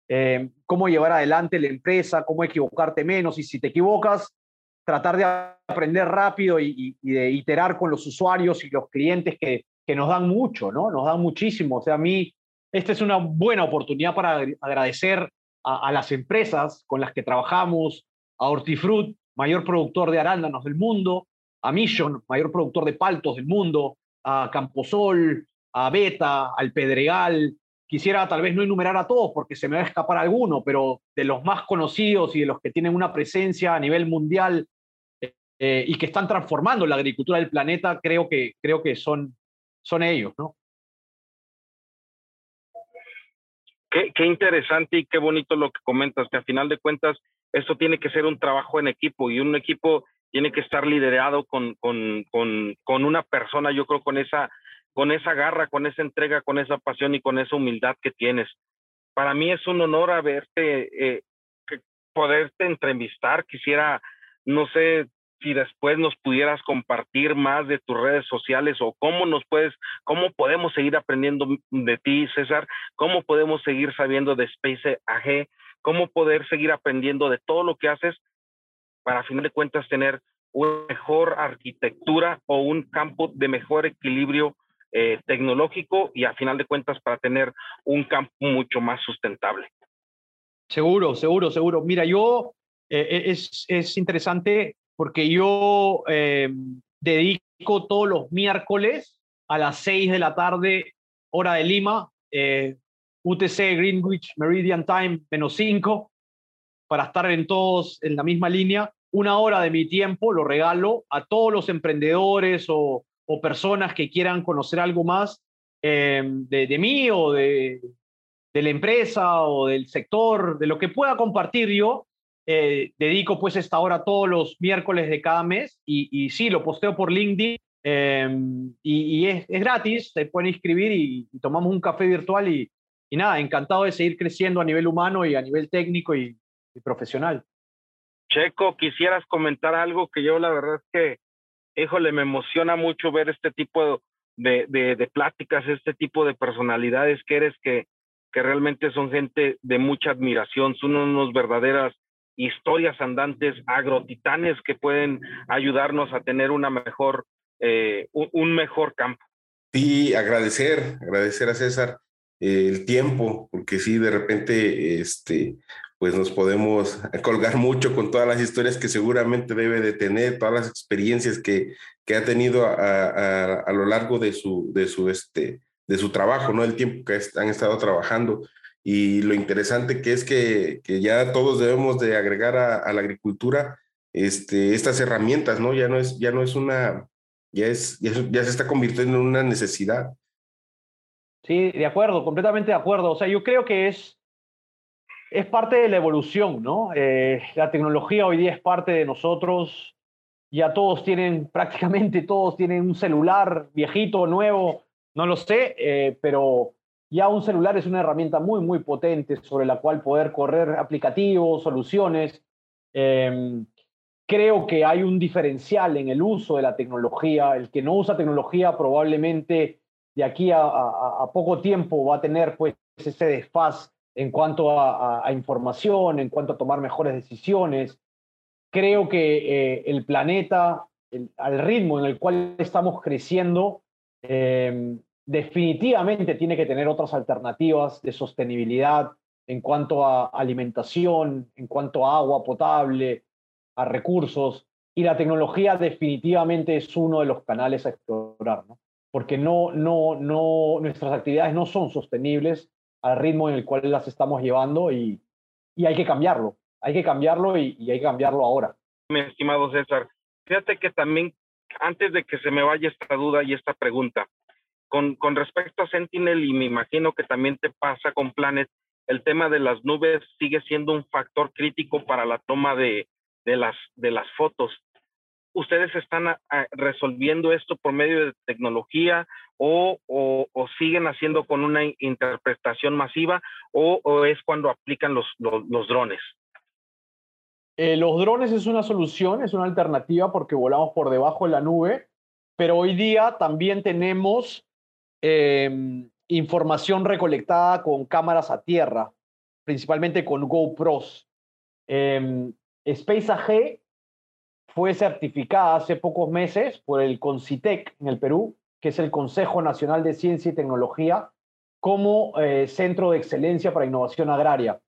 eh, cómo llevar adelante la empresa, cómo equivocarte menos y si te equivocas, tratar de aprender rápido y, de iterar con los usuarios y los clientes que, que, nos dan mucho, ¿no? Nos dan muchísimo. O sea, a mí, esta es una buena oportunidad para agradecer a, las empresas con las que trabajamos, a Hortifruit, mayor productor de arándanos del mundo, a Mission, mayor productor de paltos del mundo, a Camposol, a Beta, al Pedregal. Quisiera tal vez no enumerar a todos porque se me va a escapar alguno, pero de los más conocidos y de los que tienen una presencia a nivel mundial eh, y que están transformando la agricultura del planeta, creo que, creo que son, son ellos, ¿no? Qué, interesante y qué bonito lo que comentas, que a final de cuentas esto tiene que ser un trabajo en equipo y un equipo tiene que estar liderado con, con, con, con, una persona, yo creo, con esa, con esa garra, con esa entrega, con esa pasión y con esa humildad que tienes. Para mí es un honor haberte, eh, poderte entrevistar. Quisiera, no sé si después nos pudieras compartir más de tus redes sociales o cómo nos puedes, cómo podemos seguir aprendiendo de ti, César, cómo podemos seguir sabiendo de Space AG, cómo poder seguir aprendiendo de todo lo que haces para a fin de cuentas tener una mejor arquitectura o un campo de mejor equilibrio eh, tecnológico y a final de cuentas para tener un campo mucho más sustentable. Seguro, seguro, seguro. Mira, yo eh, eh, es, es, interesante porque yo dedico todos los miércoles a las 6 de la tarde, hora de Lima, UTC Greenwich Meridian Time menos 5, para estar en todos en la misma línea. Una hora de mi tiempo lo regalo a todos los emprendedores o, personas que quieran conocer algo más em, de, mí o de, la empresa o del sector, de lo que pueda compartir yo. Eh, dedico pues esta hora todos los miércoles de cada mes y, y sí, lo posteo por LinkedIn em, y, es, gratis, se pueden inscribir y, tomamos un café virtual y, y, nada, encantado de seguir creciendo a nivel humano y a nivel técnico y, profesional. Checo, quisieras comentar algo que yo la verdad es que, híjole, me emociona mucho ver este tipo de, de, pláticas, este tipo de personalidades que eres, que, que realmente son gente de mucha admiración, son unos verdaderas historias andantes, agrotitanes que pueden ayudarnos a tener una mejor, eh, un, mejor campo. Sí, agradecer, agradecer a César eh, el tiempo, porque sí, de repente, este, pues nos podemos colgar mucho con todas las historias que seguramente debe de tener, todas las experiencias que, que ha tenido a, a, lo largo de su, de, su, este, de su trabajo, ¿no? El tiempo que han estado trabajando. Y lo interesante que es que, que ya todos debemos de agregar a, la agricultura este, estas herramientas, ¿no? Ya no es, ya no es una, ya es, ya, se está convirtiendo en una necesidad. Sí, de acuerdo, completamente de acuerdo. O sea, yo creo que es, es parte de la evolución, ¿no? Eh, la tecnología hoy día es parte de nosotros. Ya todos tienen, prácticamente todos tienen un celular viejito, nuevo, no lo sé, eh, pero ya un celular es una herramienta muy, muy potente sobre la cual poder correr aplicativos, soluciones. Em, creo que hay un diferencial en el uso de la tecnología. El que no usa tecnología probablemente de aquí a, poco tiempo va a tener pues ese desfaz en cuanto a, información, en cuanto a tomar mejores decisiones. Creo que eh, el planeta, al ritmo en el cual estamos creciendo, em, definitivamente tiene que tener otras alternativas de sostenibilidad en cuanto a alimentación, en cuanto a agua potable, a recursos, y la tecnología definitivamente es uno de los canales a explorar, ¿no? porque no, no, no, nuestras actividades no son sostenibles al ritmo en el cual las estamos llevando y, y hay que cambiarlo, hay que cambiarlo y, y hay que cambiarlo ahora. Mi estimado César, fíjate que también, antes de que se me vaya esta duda y esta pregunta, con, respecto a Sentinel, y me imagino que también te pasa con Planet, el tema de las nubes sigue siendo un factor crítico para la toma de, de, las, de las fotos. ¿Ustedes están resolviendo esto por medio de tecnología o, o, siguen haciendo con una interpretación masiva o, es cuando aplican los, los, drones? Eh, los drones es una solución, es una alternativa porque volamos por debajo de la nube, pero hoy día también tenemos Em, información recolectada con cámaras a tierra, principalmente con GoPros. Eh, Space AG fue certificada hace pocos meses por el CONCITEC en el Perú, que es el Consejo Nacional de Ciencia y Tecnología, como eh, Centro de Excelencia para Innovación Agraria.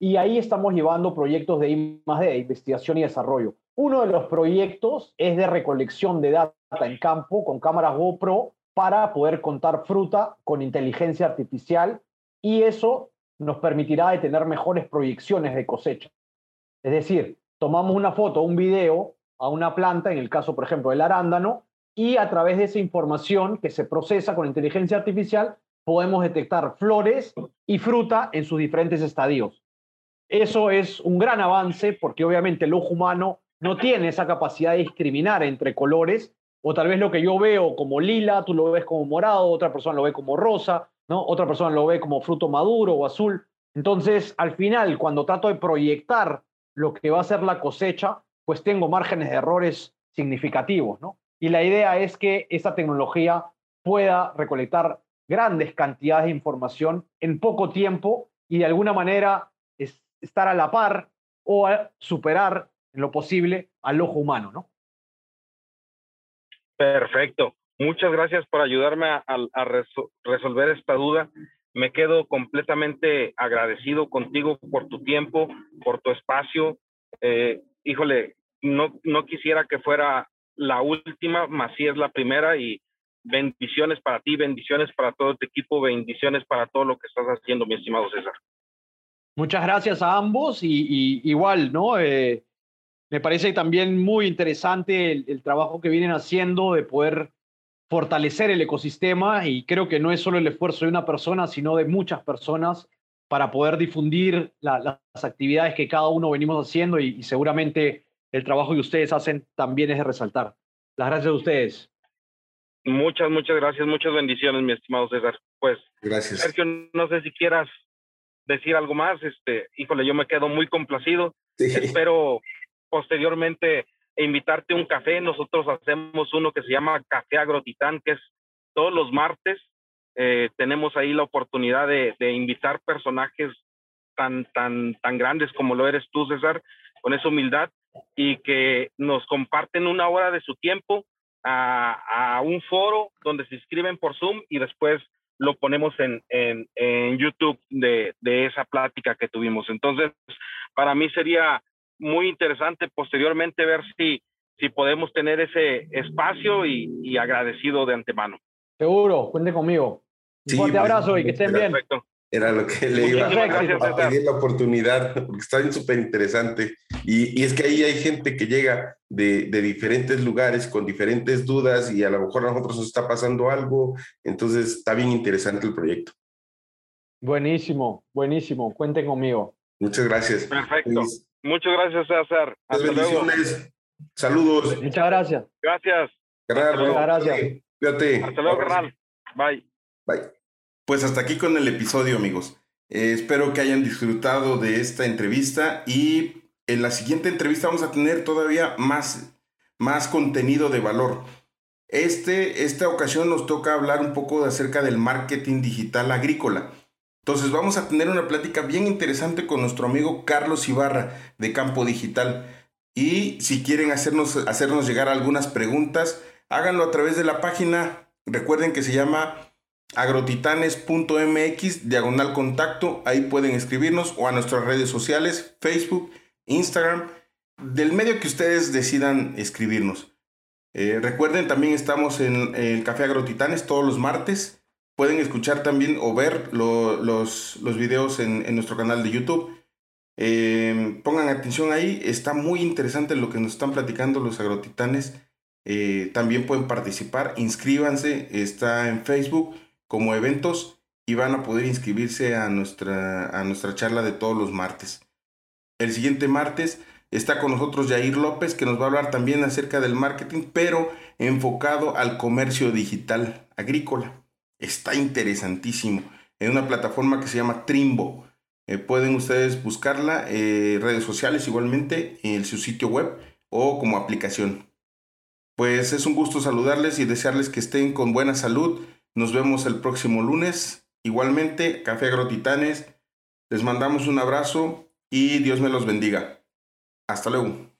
Y ahí estamos llevando proyectos de I de investigación y desarrollo. Uno de los proyectos es de recolección de data en campo con cámaras GoPro para poder contar fruta con inteligencia artificial y eso nos permitirá tener mejores proyecciones de cosecha. Es decir, tomamos una foto, un video a una planta, en el caso, por ejemplo, del arándano, y a través de esa información que se procesa con inteligencia artificial, podemos detectar flores y fruta en sus diferentes estadios. Eso es un gran avance porque obviamente el ojo humano no tiene esa capacidad de discriminar entre colores o tal vez lo que yo veo como lila, tú lo ves como morado, otra persona lo ve como rosa, ¿no? Otra persona lo ve como fruto maduro o azul. Entonces, al final, cuando trato de proyectar lo que va a ser la cosecha, pues tengo márgenes de errores significativos, ¿no? Y la idea es que esa tecnología pueda recolectar grandes cantidades de información en poco tiempo y de alguna manera estar a la par o superar en lo posible al ojo humano, ¿no? Perfecto. Muchas gracias por ayudarme a, resolver esta duda. Me quedo completamente agradecido contigo por tu tiempo, por tu espacio. Eh, híjole, no, no quisiera que fuera la última, más si es la primera y bendiciones para ti, bendiciones para todo tu equipo, bendiciones para todo lo que estás haciendo, mi estimado César. Muchas gracias a ambos y, igual, ¿no? Eh, me parece también muy interesante el, trabajo que vienen haciendo de poder fortalecer el ecosistema y creo que no es solo el esfuerzo de una persona, sino de muchas personas para poder difundir las actividades que cada uno venimos haciendo y, seguramente el trabajo que ustedes hacen también es de resaltar. Las gracias a ustedes. Muchas, muchas gracias, muchas bendiciones, mi estimado César. Pues, gracias. Sergio, no sé si quieras decir algo más. Este, híjole, yo me quedo muy complacido. Espero posteriormente invitarte a un café. Nosotros hacemos uno que se llama Café Agrotitán, que es todos los martes. Eh, tenemos ahí la oportunidad de, invitar personajes tan, tan, tan grandes como lo eres tú, César, con esa humildad y que nos comparten una hora de su tiempo a, un foro donde se inscriben por Zoom y después lo ponemos en, en, en YouTube de, de, esa plática que tuvimos. Entonces, para mí sería muy interesante posteriormente ver si, si podemos tener ese espacio y, agradecido de antemano. Seguro, cuente conmigo. Un fuerte abrazo y que estén bien. Era lo que le iba a, pedir la oportunidad, porque está bien súper interesante. Y, y, es que ahí hay gente que llega de, de, diferentes lugares con diferentes dudas y a lo mejor a nosotros nos está pasando algo. Entonces está bien interesante el proyecto. Buenísimo, buenísimo. Cuenten conmigo. Muchas gracias. Perfecto. Muchas gracias, César. Hasta bendiciones. Saludos. Muchas gracias. Gracias. Muchas gracias. Cuídate. Hasta luego, carnal. Bye. Bye. Pues hasta aquí con el episodio, amigos. Eh, espero que hayan disfrutado de esta entrevista y en la siguiente entrevista vamos a tener todavía más, más contenido de valor. Este, esta ocasión nos toca hablar un poco acerca del marketing digital agrícola. Entonces vamos a tener una plática bien interesante con nuestro amigo Carlos Ibarra de Campo Digital. Y si quieren hacernos, hacernos llegar algunas preguntas, háganlo a través de la página. Recuerden que se llama agrotitanes.mx, diagonal contacto, ahí pueden escribirnos o a nuestras redes sociales, Facebook, Instagram, del medio que ustedes decidan escribirnos. Eh, recuerden, también estamos en el Café Agrotitanes todos los martes. Pueden escuchar también o ver los, los, videos en, nuestro canal de YouTube. Eh, pongan atención ahí, está muy interesante lo que nos están platicando los agrotitanes. Eh, también pueden participar, inscríbanse, está en Facebook como eventos y van a poder inscribirse a nuestra, a nuestra charla de todos los martes. El siguiente martes está con nosotros Jair López, que nos va a hablar también acerca del marketing, pero enfocado al comercio digital agrícola. Está interesantísimo. En una plataforma que se llama Trimbo. Eh, pueden ustedes buscarla, eh, redes sociales igualmente, en su sitio web o como aplicación. Pues es un gusto saludarles y desearles que estén con buena salud nos vemos el próximo lunes. Igualmente, Café Agrotitanes. Les mandamos un abrazo y Dios me los bendiga. Hasta luego.